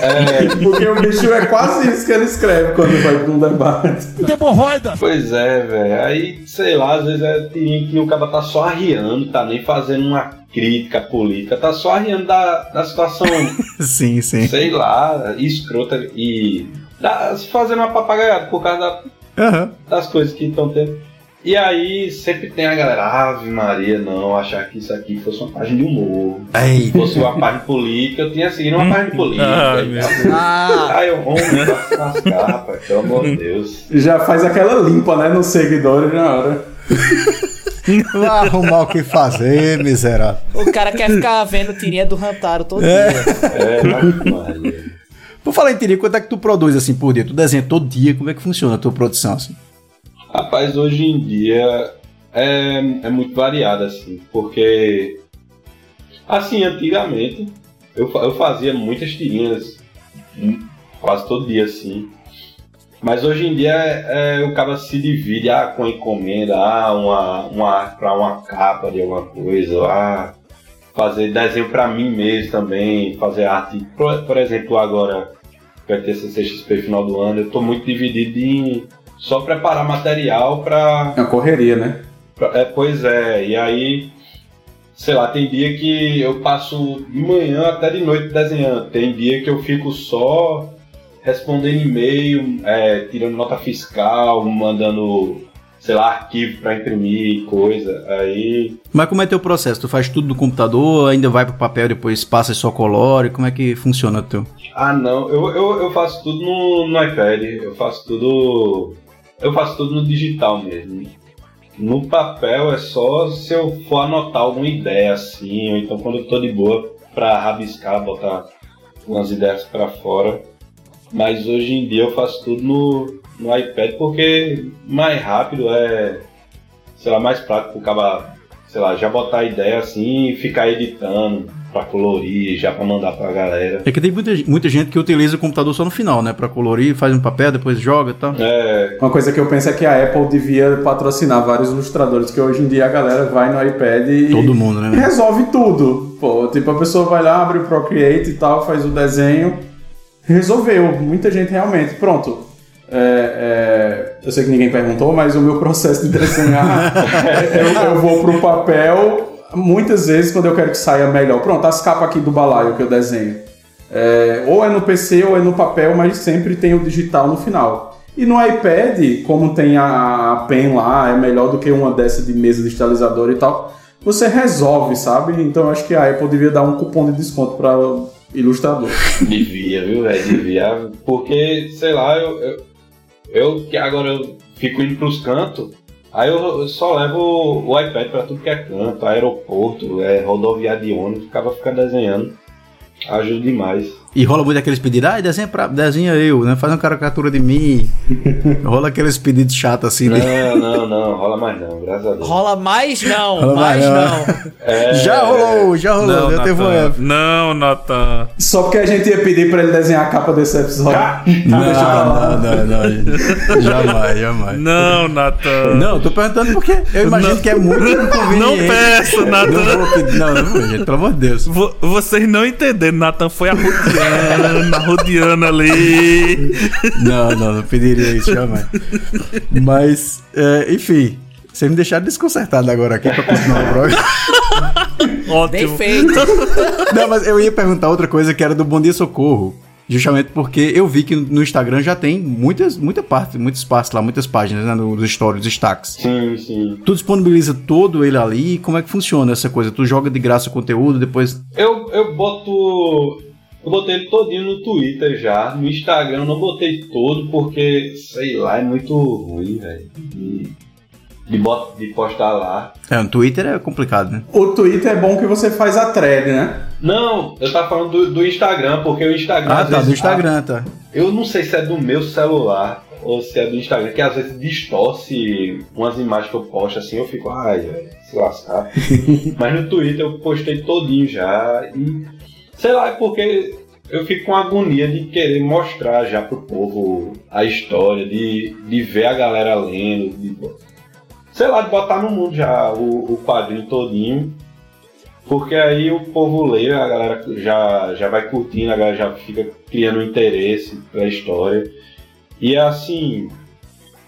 Porque o bicho é quase isso que ele escreve quando vai pra um debate. Hemorroida! Pois é, velho. Aí, sei lá, às vezes é que o cara tá só arriando, tá nem fazendo uma crítica política, tá só arriando da, da situação, sim, sim. sei lá, escrota e. Da, fazendo uma papagaiada por causa da, Aham. das coisas que estão tendo. E aí sempre tem a galera, Ave Maria, não, achar que isso aqui fosse uma página de humor. Ei. Se fosse uma página política, eu tinha seguido uma página política. Ai, e meu tal. Deus. Aí eu, vamos pra lascar, rapaz, pelo amor de Deus. Já faz aquela limpa, né? Nos seguidores na hora. Vai arrumar o que fazer, miserável. O cara quer ficar vendo tirinha do Rantaro todo É. dia. É, Maria. Por falar em tirinha, quanto é que tu produz assim por dia? Tu desenha todo dia, como é que funciona a tua produção assim? Rapaz, hoje em dia é, é muito variado, assim, porque. Assim, antigamente eu, eu fazia muitas tirinhas hum, quase todo dia, assim. Mas hoje em dia é, é, o cara se divide ah, com encomenda, ah, uma, uma arte pra uma capa de alguma coisa, ah, fazer desenho pra mim mesmo também, fazer arte. Por, por exemplo, agora vai ter CCXP final do ano, eu tô muito dividido em só preparar material pra. É uma correria, né? pra- É, pois é, e aí, sei lá, tem dia que eu passo de manhã até de noite desenhando, tem dia que eu fico só respondendo e-mail, é, tirando nota fiscal, mandando, sei lá, arquivo pra imprimir, coisa. Aí Mas como é teu processo? Tu faz tudo no computador, ainda vai pro papel, depois passa e só colore? Como é que funciona o teu? Ah, não. Eu, eu, eu faço tudo no, no iPad. Eu faço tudo. Eu faço tudo no digital mesmo. No papel é só se eu for anotar alguma ideia assim, ou então quando eu tô de boa pra rabiscar, botar umas ideias pra fora. Mas hoje em dia eu faço tudo no, no iPad porque mais rápido é, sei lá, mais prático acaba, sei lá, já botar a ideia assim e ficar editando pra colorir, já pra mandar pra galera. É que tem muita, muita gente que utiliza o computador só no final, né? Pra colorir, faz um papel, depois joga e tal. É, Uma coisa que eu penso é que a Apple devia patrocinar vários ilustradores, que hoje em dia a galera vai no iPad e Todo mundo, né? e resolve tudo. Pô, tipo, a pessoa vai lá, abre o Procreate e tal, faz o desenho, resolveu. Muita gente realmente. Pronto. É, é, eu sei que ninguém perguntou, mas o meu processo de desenhar, é, eu, eu vou pro papel muitas vezes quando eu quero que saia melhor. Pronto, as capas aqui do balaio que eu desenho. É, ou é no PC ou é no papel, mas sempre tem o digital no final. E no iPad, como tem a, a pen lá, é melhor do que uma dessa de mesa digitalizadora e tal. Você resolve, sabe? Então eu acho que a Apple devia dar um cupom de desconto para ilustrador. Devia, viu, velho? Devia. Porque, sei lá, eu, eu, eu que agora eu fico indo pros cantos, aí eu, eu só levo o, iPad pra tudo que é canto, aeroporto, é, rodoviária de ônibus, ficava ficar desenhando. Ajuda demais. E rola muito aqueles pedidos, ah, desenha, pra, desenha eu, né? Faz uma caricatura de mim. rola aqueles pedidos chatos assim, né? Não, não, não, rola mais não, graças a Deus. Rola mais não, Rola mais mais não. É, Já rolou, já rolou, Não, já teve uma Natan. época. Não, Natan. Só porque a gente ia pedir pra ele desenhar a capa desse episódio. Não, pra lá. não, não, não, gente. Jamais, jamais. Não, Natan. Não, tô perguntando porque eu imagino Não. que é muito inconveniente. Não peça, Natan. Não não, não gente, pelo amor de Deus. Vo- vocês não entenderam, Nathan foi arrodeando, arrodeando ali. Não, não, não pediria isso jamais. Mas, é, enfim, vocês me deixaram desconcertado agora aqui pra continuar o programa. Bem Ótimo. feito. Não, mas eu ia perguntar outra coisa que era do Bom Dia Socorro. Justamente porque eu vi que no Instagram já tem muitas, muita parte, muito espaço lá, muitas páginas, né, nos stories, destaques. Sim, sim. Tu disponibiliza todo ele ali, como é que funciona essa coisa? Tu joga de graça o conteúdo, depois... Eu, eu boto. Eu botei ele todinho no Twitter já. No Instagram eu não botei todo porque, sei lá, é muito ruim, velho. De, de, bot- de postar lá. É, no Twitter é complicado, né? O Twitter é bom que você faz a thread, né? Não, eu tava falando do, do Instagram, porque o Instagram. Ah, às tá, vezes, do Instagram, tá. Eu não sei se é do meu celular ou se é do Instagram, que às vezes distorce umas imagens que eu posto assim, eu fico, ai, se lascar. Mas no Twitter eu postei todinho já e sei lá, é porque eu fico com agonia de querer mostrar já pro povo a história, de, de ver a galera lendo, de, sei lá, de botar no mundo já o, o quadrinho todinho. Porque aí o povo lê, a galera já, já vai curtindo, a galera já fica criando interesse pela história. E assim,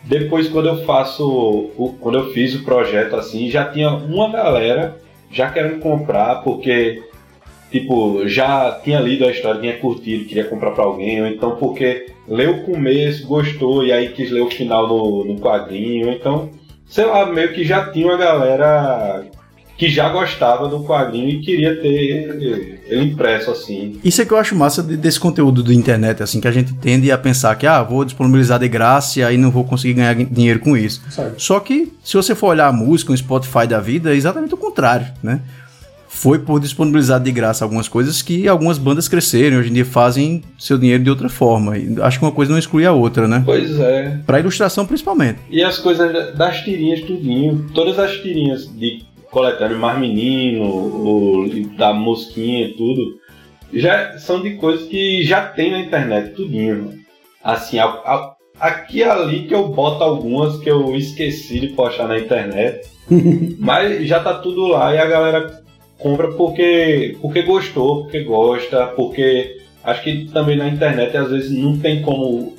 depois quando eu faço, o- quando eu fiz o projeto assim, já tinha uma galera já querendo comprar, porque tipo, já tinha lido a história, tinha curtido, queria comprar pra alguém, ou então porque leu o começo, gostou e aí quis ler o final no, no quadrinho, ou então, sei lá, meio que já tinha uma galera que já gostava do quadrinho e queria ter ele impresso assim. Isso é que eu acho massa de- desse conteúdo da internet, assim, que a gente tende a pensar que, ah, vou disponibilizar de graça e aí não vou conseguir ganhar dinheiro com isso. Certo. Só que, se você for olhar a música, um Spotify da vida, é exatamente o contrário, né? Foi por disponibilizar de graça algumas coisas que algumas bandas cresceram, hoje em dia fazem seu dinheiro de outra forma. Acho que uma coisa não exclui a outra, né? Pois é. Pra ilustração, principalmente. E as coisas da- das tirinhas, tudinho. Todas as tirinhas de coletâneo Mar Menino, o, da Mosquinha e tudo, já são de coisas que já tem na internet, tudinho. Assim, a, a- aqui e ali que eu boto algumas que eu esqueci de postar na internet. Mas já tá tudo lá e a galera compra porque, porque gostou, porque gosta, porque acho que também na internet às vezes não tem como.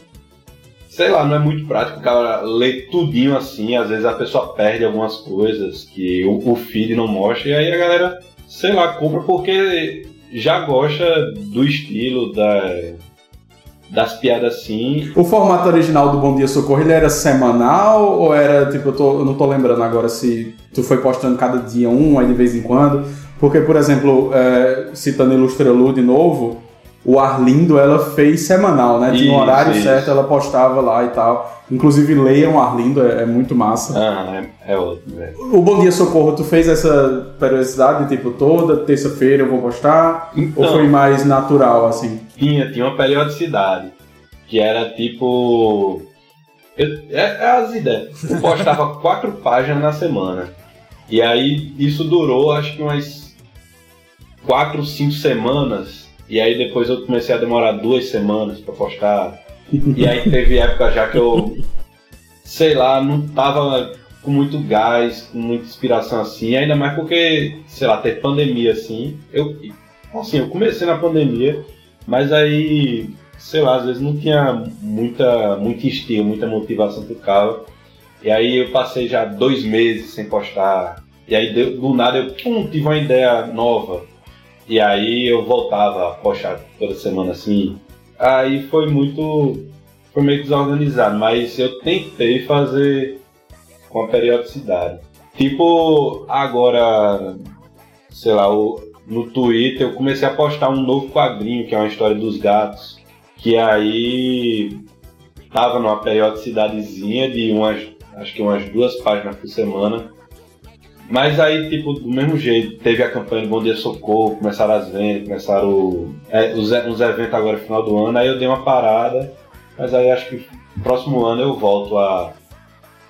Sei lá, não é muito prático o cara ler tudinho assim, às vezes a pessoa perde algumas coisas que o, o feed não mostra, e aí a galera, sei lá, compra porque já gosta do estilo, da, das piadas assim. O formato original do Bom Dia Socorro, ele era semanal ou era, tipo, eu, tô- eu não tô lembrando agora se tu foi postando cada dia um, aí de vez em quando. Porque, por exemplo, é, citando Ilustra Lu de novo, o Arlindo ela fez semanal, né? Tinha um horário isso. certo, ela postava lá e tal. Inclusive, leiam Arlindo, é, é muito massa. Ah, é, é outro, velho. O Bom Dia Socorro, tu fez essa periodicidade, tipo, toda terça-feira eu vou postar? Então. Ou foi mais natural, assim? Tinha, tinha uma periodicidade. Que era tipo. eu- é, é as ideias. Eu postava quatro páginas na semana. E aí isso durou acho que umas quatro, cinco semanas. E aí depois eu comecei a demorar duas semanas pra postar. E aí teve época já que eu, sei lá, não tava com muito gás, com muita inspiração assim, ainda mais porque, sei lá, teve pandemia assim. Eu, assim, eu comecei na pandemia, mas aí, sei lá, às vezes não tinha muita, muito estilo, muita motivação pro carro. E aí eu passei já dois meses sem postar. E aí do nada eu pum, tive uma ideia nova. E aí eu voltava a postar toda semana assim. Aí foi muito. Foi meio desorganizado, mas eu tentei fazer com a periodicidade. Tipo, agora, sei lá, no Twitter eu comecei a postar um novo quadrinho, que é uma história dos gatos. Que aí tava numa periodicidadezinha de umas, acho que umas duas páginas por semana. Mas aí, tipo, do mesmo jeito, teve a campanha do Bom Dia Socorro, começaram as vendas, começaram o- é, os, uns eventos agora no final do ano, aí eu dei uma parada, mas aí acho que próximo ano eu volto a,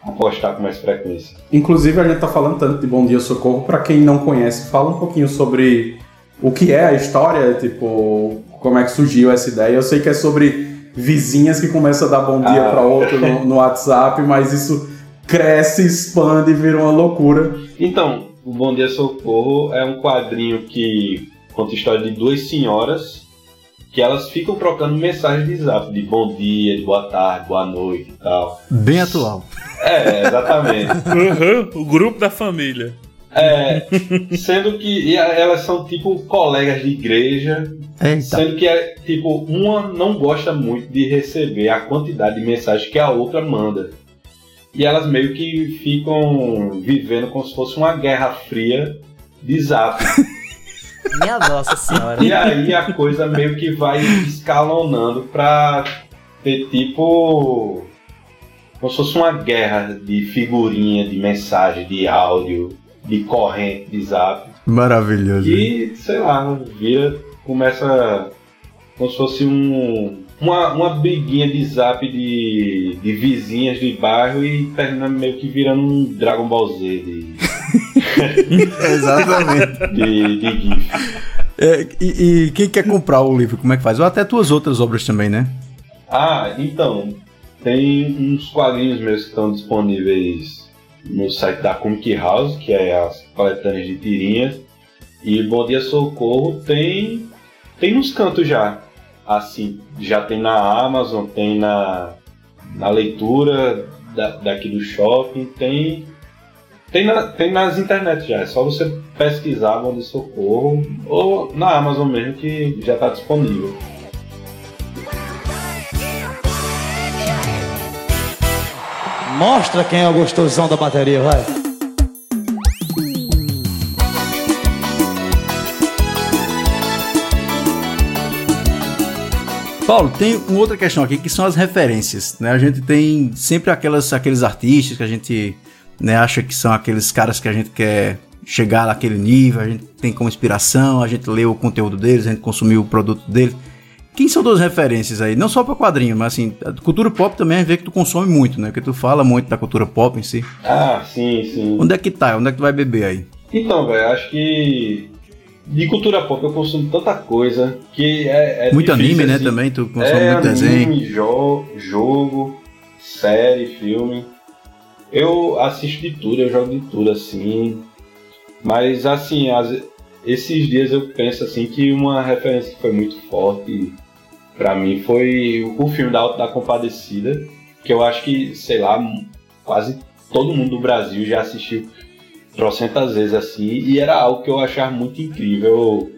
a postar com mais frequência. Inclusive, a gente tá falando tanto de Bom Dia Socorro, pra quem não conhece, fala um pouquinho sobre o que é a história, tipo, como é que surgiu essa ideia. Eu sei que é sobre vizinhas que começam a dar bom dia Ah. pra outro no, no WhatsApp, mas isso cresce, expande e vira uma loucura. Então, o Bom Dia Socorro é um quadrinho que conta a história de duas senhoras que elas ficam trocando mensagens de zap, de bom dia, de boa tarde, boa noite e tal. Bem atual. É, exatamente. Uhum, o grupo da família. É, sendo que elas são tipo colegas de igreja, Eita. sendo que é tipo uma não gosta muito de receber a quantidade de mensagens que a outra manda. E elas meio que ficam vivendo como se fosse uma guerra fria de zap. Minha nossa senhora. E aí a coisa meio que vai escalonando pra ter tipo. Como se fosse uma guerra de figurinha, de mensagem, de áudio, de corrente de zap. Maravilhoso. E, sei lá, vira, começa como se fosse um, uma, uma briguinha de zap de, de vizinhas de bairro e termina meio que virando um Dragon Ball Z de, Exatamente. de, de GIF. É, e, e quem quer comprar o livro, como é que faz? Ou até tuas outras obras também, né? Ah, então, tem uns quadrinhos meus que estão disponíveis no site da Comic House, que é as coletâneas de tirinhas. E Bom Dia Socorro tem, tem nos cantos já. Assim, já tem na Amazon, tem na, na leitura da, daqui do shopping, tem, tem, na- tem nas internet já. É só você pesquisar Bom Socorro ou na Amazon mesmo que já está disponível. Mostra quem é o gostosão da bateria, vai. Paulo, tem uma outra questão aqui que são as referências, né? A gente tem sempre aquelas, aqueles artistas que a gente né, acha que são aqueles caras que a gente quer chegar naquele nível, a gente tem como inspiração, a gente lê o conteúdo deles, a gente consumir o produto deles. Quem são duas referências aí? Não só para quadrinho, mas assim, cultura pop também a gente vê que tu consome muito, né? Porque tu fala muito da cultura pop em si. Ah, sim, sim. Onde é que tá? Onde é que tu vai beber aí? Então, velho, acho que de cultura pop eu consumo tanta coisa que é. é Muito difícil, anime, né, assim. também, tu consome é, muito anime, desenho. Jo jogo. série, filme. Eu assisto de tudo, eu jogo de tudo, assim. Mas, assim, às- esses dias eu penso, assim, que uma referência que foi muito forte pra mim foi o filme da Auto da Compadecida, que eu acho que, sei lá, quase todo mundo do Brasil já assistiu trocentas vezes, assim, e era algo que eu achava muito incrível.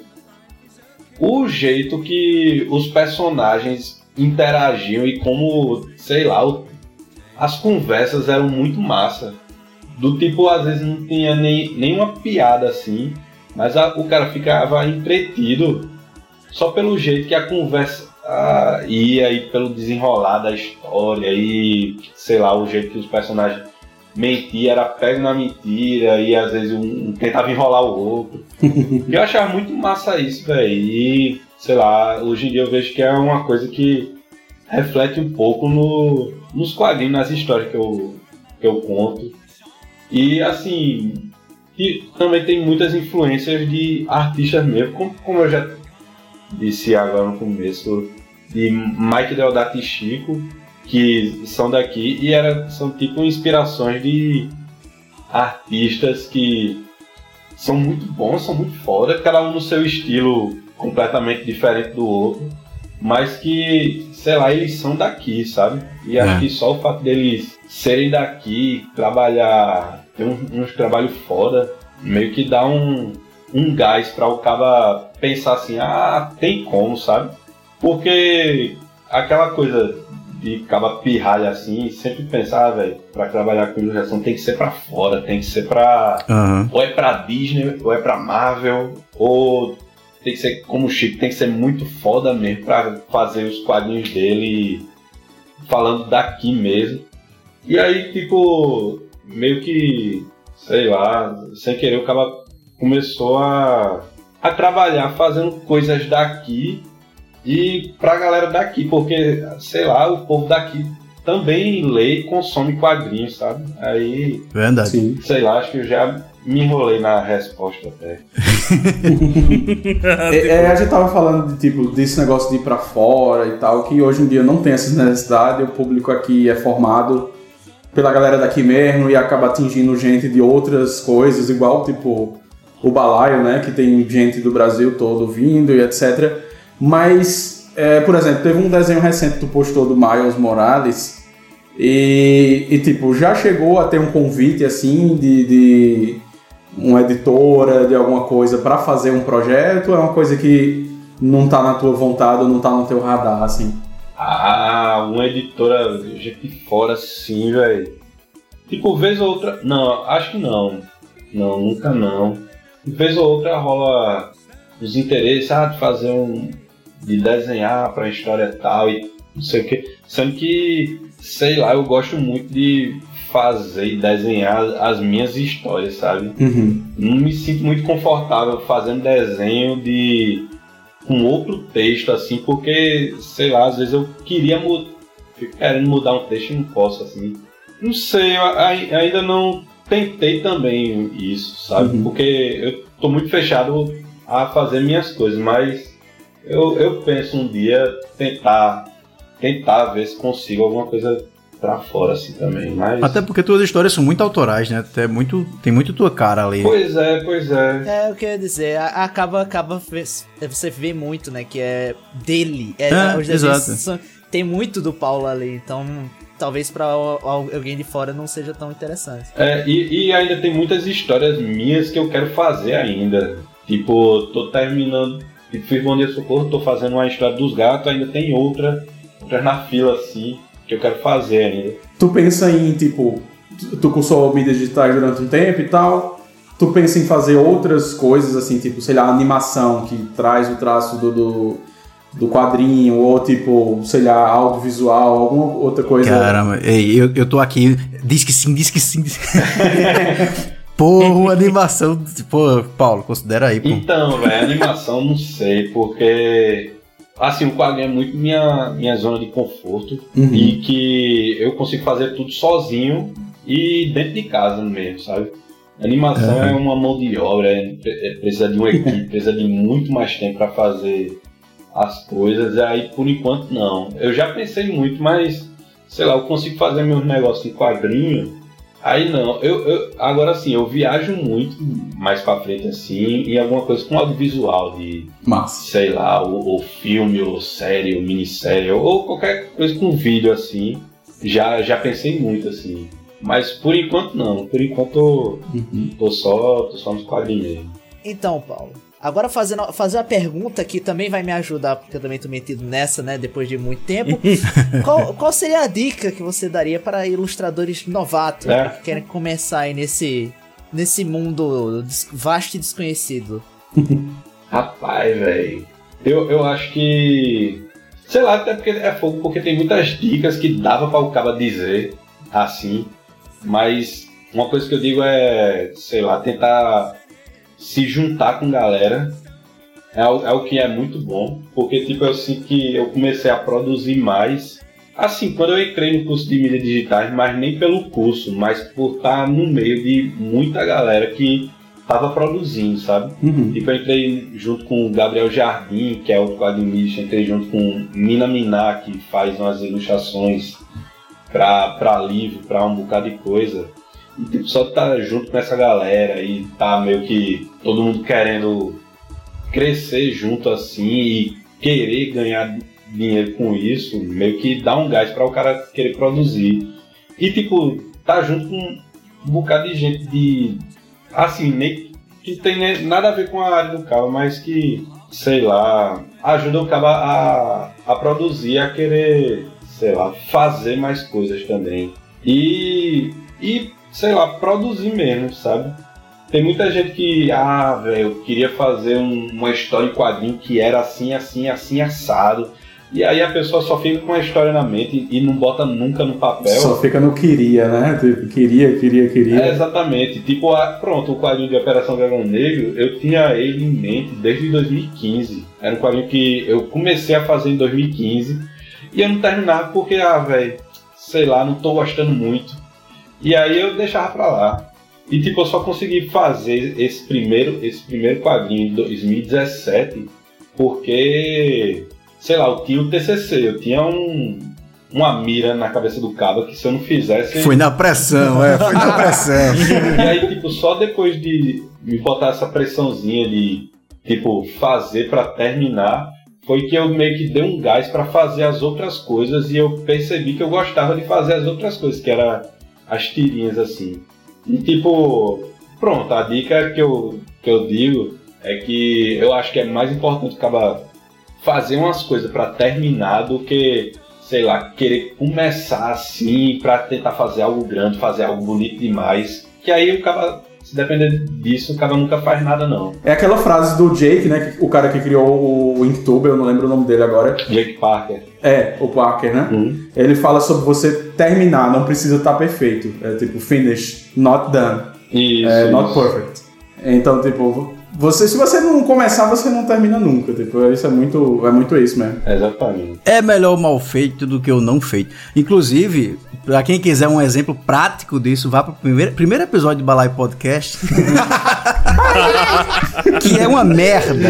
O jeito que os personagens interagiam e como, sei lá, as conversas eram muito massa. Do tipo, às vezes não tinha nem, nenhuma piada assim, mas a- o cara ficava entretido só pelo jeito que a conversa ia e pelo desenrolar da história e, sei lá, o jeito que os personagens mentiam, era pego na mentira e às vezes um, um tentava enrolar o outro. Eu achava muito massa isso, velho. E, sei lá, hoje em dia eu vejo que é uma coisa que reflete um pouco no, nos quadrinhos, nas histórias que eu, que eu conto. E, assim, e também tem muitas influências de artistas mesmo, como, como eu já disse agora no começo, de Mike Deodato e Chico, que são daqui e era, são tipo inspirações de artistas que são muito bons, são muito foda, cada um no seu estilo completamente diferente do outro, mas que, sei lá, eles são daqui, sabe? E acho É. que só o fato deles serem daqui, trabalhar, ter um- uns trabalhos foda, meio que dá um, um gás para o cara pensar assim, ah, tem como, sabe? Porque aquela coisa de caba pirralha assim, sempre pensar, ah, velho, pra trabalhar com ilustração tem que ser pra fora, tem que ser pra. Aham. Ou é pra Disney, ou é pra Marvel, ou tem que ser como o Chico, tem que ser muito foda mesmo pra fazer os quadrinhos dele falando daqui mesmo. E aí, tipo, meio que, sei lá, sem querer o cara começou a, a trabalhar fazendo coisas daqui e pra galera daqui, porque, sei lá, o povo daqui também lê e consome quadrinhos, sabe? Aí, Verdade. sei lá, acho que eu já me enrolei na resposta até. É, é, a gente tava falando de, tipo, desse negócio de ir pra fora e tal, que hoje em dia não tem essa necessidade, o público aqui é formado pela galera daqui mesmo e acaba atingindo gente de outras coisas, igual tipo o balaio, né, que tem gente do Brasil todo vindo e etc. Mas, é, por exemplo, teve um desenho recente que tu postou do Miles Morales e, e, tipo, já chegou a ter um convite assim de- de uma editora, de alguma coisa pra fazer um projeto, é uma coisa que não tá na tua vontade ou não tá no teu radar, assim? Ah, uma editora gente fora sim, velho. Tipo, vez ou outra. Não, acho que não. Não, nunca não. Vez ou outra rola os interesses, ah, de fazer um. De desenhar pra história tal e não sei o que. Sendo que, sei lá, eu gosto muito de fazer e desenhar as minhas histórias, sabe? Uhum. não me sinto muito confortável fazendo desenho de com outro texto assim, porque sei lá, às vezes eu queria mudar, fico querendo mudar um texto e não posso assim. Não sei, eu ai- ainda não tentei também isso, sabe? Uhum. Porque eu tô muito fechado a fazer minhas coisas, mas eu, eu penso um dia tentar tentar ver se consigo alguma coisa pra fora assim também, mas Até porque tuas histórias são muito autorais, né? É muito, tem muito tua cara ali. Pois é, pois é. É o que eu ia dizer, a- acaba, acaba você vê muito, né, que é dele. É, É, os desenhos exato. são- tem muito do Paulo ali, então talvez al- alguém de fora não seja tão interessante. É, e, e ainda tem muitas histórias minhas que eu quero fazer ainda. Tipo, tô terminando. Tipo, fiz Bom Dia Socorro, tô fazendo uma história dos gatos, ainda tem outra, outras na fila assim, que eu quero fazer ainda. Tu pensa em, tipo, tu- cursou mídias digitais durante um tempo e tal, tu pensa em fazer outras coisas, assim, tipo, sei lá, animação que traz o traço do, do, do quadrinho, ou tipo, sei lá, audiovisual, alguma outra coisa. Caramba, eu, eu tô aqui. Diz que sim, diz que sim. diz- Porra, animação. Pô, Paulo, considera aí, pô. Então, velho, animação não sei, porque assim, o quadrinho é muito minha, minha zona de conforto Uhum. e que eu consigo fazer tudo sozinho e dentro de casa mesmo, sabe? Animação Uhum. é uma mão de obra, é, é- precisa de uma equipe, precisa de muito mais tempo para fazer as coisas, aí por enquanto não. Eu já pensei muito, mas sei lá, eu consigo fazer meus negócios em quadrinho. Aí não, eu, eu agora sim, eu viajo muito mais pra frente assim, em alguma coisa com audiovisual de, Massa. sei lá, ou, ou filme, ou série, ou minissérie, ou qualquer coisa com vídeo assim. Já, já pensei muito assim. Mas por enquanto não, por enquanto eu tô só, tô só nos quadrinhos mesmo. Então, Paulo, agora fazendo, fazer uma pergunta que também vai me ajudar, porque eu também tô metido nessa, né, depois de muito tempo. qual, qual seria a dica que você daria para ilustradores novatos É. que querem começar aí nesse, nesse mundo vasto e desconhecido? Rapaz, velho. Eu, eu acho que. Sei lá, até porque é fogo, porque tem muitas dicas que dava para o cara dizer assim. Mas uma coisa que eu digo é, sei lá, tentar se juntar com galera. É, o- é o que é muito bom. Porque, tipo, eu sinto que eu comecei a produzir mais. Assim, quando eu entrei no curso de mídias digitais, mas nem pelo curso, mas por estar no meio de muita galera que tava produzindo, sabe? Tipo, eu entrei junto com o Gabriel Jardim, que é o quadrinista, entrei junto com Mina Miná, que faz umas ilustrações pra livro, pra um bocado de coisa. Tipo, só tá junto com essa galera e tá meio que todo mundo querendo crescer junto assim e querer ganhar dinheiro com isso, meio que dá um gás para o cara querer produzir. E tipo, tá junto com um bocado de gente de. Assim, nem que tem nada a ver com a área do cabo, mas que, sei lá, ajuda o cabo a, a produzir, a querer, sei lá, fazer mais coisas também. E, e sei lá, produzir mesmo, sabe? Tem muita gente que, ah, velho, eu queria fazer um- uma história em quadrinho que era assim, assim, assim, assado. E aí a pessoa só fica com a história na mente e não bota nunca no papel. Só fica no queria, né? Tipo, queria, queria, queria. É, exatamente. Tipo, pronto, o quadrinho de Operação Dragão Negro, eu tinha ele em mente desde 2015. Era um quadrinho que eu comecei a fazer em 2015 e eu não terminava porque, ah, velho, sei lá, não tô gostando muito. E aí eu deixava pra lá. E tipo, eu só consegui fazer esse primeiro, esse primeiro quadrinho em 2017 porque, sei lá, eu tinha o TCC, eu tinha um, uma mira na cabeça do cabo que se eu não fizesse... Foi na pressão, é, foi na pressão. E aí, tipo, só depois de me botar essa pressãozinha de, tipo, fazer pra terminar, foi que eu meio que dei um gás pra fazer as outras coisas e eu percebi que eu gostava de fazer as outras coisas, que era as tirinhas assim. E tipo, pronto, a dica que eu, que eu digo é que eu acho que é mais importante acabar fazer umas coisas pra terminar do que, sei lá, querer começar assim pra tentar fazer algo grande, fazer algo bonito demais. Que aí o cara, se depender disso, o cara nunca faz nada não. É aquela frase do Jake, né? O cara que criou o Inktober, eu não lembro o nome dele agora. Jake Parker. É, o Parker, né? Ele fala sobre você terminar, não precisa estar perfeito. É tipo, finish, not done. Isso, é, not isso. perfect. Então, tipo, você, se você não começar, você não termina nunca. Tipo, isso é muito, é muito isso mesmo. Exatamente. É melhor o mal feito do que o não feito. Inclusive, pra quem quiser um exemplo prático disso, vá pro primeiro, primeiro episódio do Balai Podcast. que é uma merda.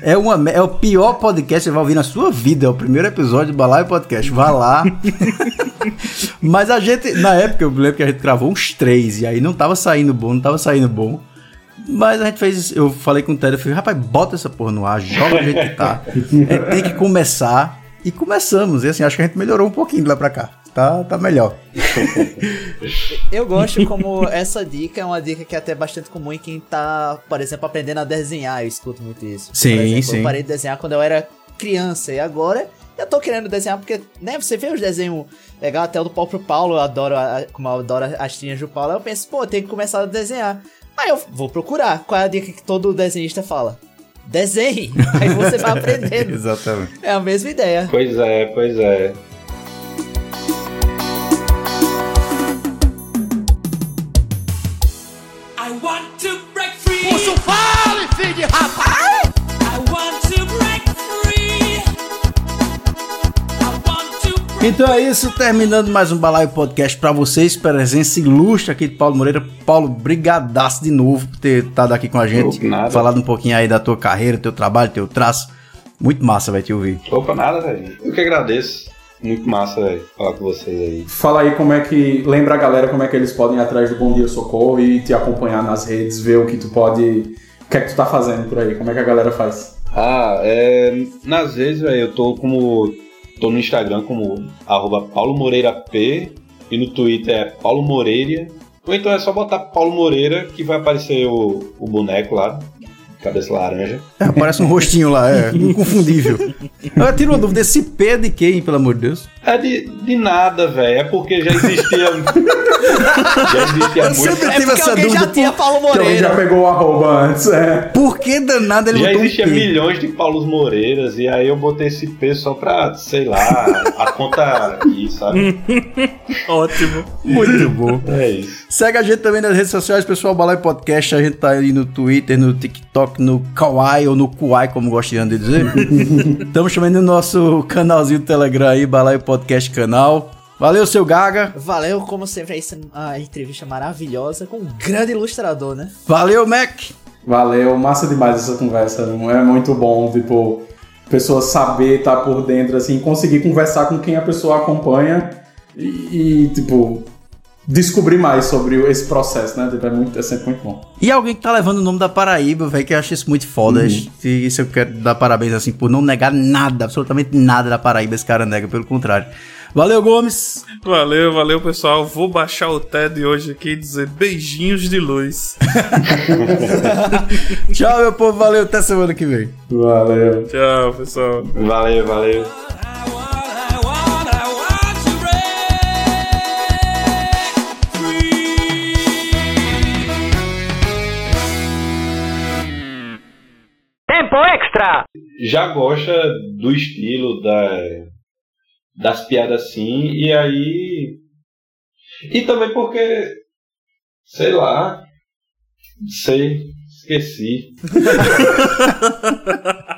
É, uma, é o pior podcast que você vai ouvir na sua vida. É o primeiro episódio do Balai Podcast. Vá lá. Mas a gente, na época, eu lembro que a gente gravou uns três. E aí não tava saindo bom, não tava saindo bom. Mas a gente fez. Eu falei com o Ted, eu falei, rapaz, bota essa porra no ar, joga do jeito que tá. A gente tem que começar. E começamos. E assim, acho que a gente melhorou um pouquinho de lá pra cá. Tá, tá melhor. Eu gosto como essa dica é uma dica que é até bastante comum em quem tá, por exemplo, aprendendo a desenhar. Eu escuto muito isso. Sim, por exemplo, sim. Eu parei de desenhar quando eu era criança e agora eu tô querendo desenhar porque, né, você vê os desenhos legal até o do próprio Paulo, eu adoro, a- como eu adoro as tirinhas do Paulo, aí eu penso, pô, eu tenho que começar a desenhar. Aí eu vou procurar qual é a dica que todo desenhista fala. Desenhe! Aí você vai aprendendo. Exatamente. É a mesma ideia. Pois é, pois é. I want to break free. Puxa o fale, filho de rapaz. Então é isso, terminando mais um Balaio Podcast pra vocês, presença ilustre aqui de Paulo Moreira. Paulo, brigadaço de novo por ter estado aqui com a gente, Opa, nada. falado um pouquinho aí da tua carreira, teu trabalho, teu traço. Muito massa vai te ouvir. Opa, nada, velho. Eu que agradeço. Muito massa, velho, falar com vocês aí. Fala aí como é que. Lembra a galera como é que eles podem ir atrás do Bom Dia Socorro e te acompanhar nas redes, ver o que tu pode. O que é que tu tá fazendo por aí? Como é que a galera faz? Ah, é. Nas vezes, velho, eu tô como. Tô no Instagram como arroba Paulo Moreira P e no Twitter é Paulo Moreira. Ou então é só botar Paulo Moreira que vai aparecer o, o boneco lá, cabeça laranja. É, parece um rostinho lá, é inconfundível. Eu tiro uma dúvida, esse P é de quem, pelo amor de Deus? É de, de nada, velho. É porque já existia. já existia Eu muito. sempre É tive porque essa alguém já dúvida. tinha Paulo Que alguém já Moreira. pegou o arroba antes, é. Por que danado ele Já um existia P? milhões de Paulos Moreiras e aí eu botei esse P só pra, sei lá, a conta aqui, sabe? Ótimo. Muito bom. É isso. Segue a gente também nas redes sociais, pessoal, Balai Podcast. A gente tá aí no Twitter, no TikTok, no Kawaii ou no Kuai, como gostam de dizer. Estamos também no nosso canalzinho do Telegram aí, Balai Podcast Canal. Valeu, seu Gaga. Valeu, como sempre, essa a entrevista maravilhosa com um grande ilustrador, né? Valeu, Mac. Valeu, massa demais essa conversa. Não é muito bom, tipo, pessoa saber estar por dentro, assim, conseguir conversar com quem a pessoa acompanha e, e, tipo, descobrir mais sobre esse processo, né? Tipo, é, muito, é sempre muito bom. E alguém que tá levando o nome da Paraíba, velho, que eu acho isso muito foda. E isso eu quero dar parabéns, assim, por não negar nada, absolutamente nada da Paraíba. Esse cara nega, pelo contrário. Valeu, Gomes. Valeu, valeu, pessoal. Vou baixar o TED hoje aqui e dizer beijinhos de luz. Tchau, meu povo. Valeu. Até semana que vem. Valeu. Tchau, pessoal. Valeu, valeu. Tempo extra! Já gosta do estilo da, das piadas assim, e aí. E também porque. Sei lá. Sei. Esqueci.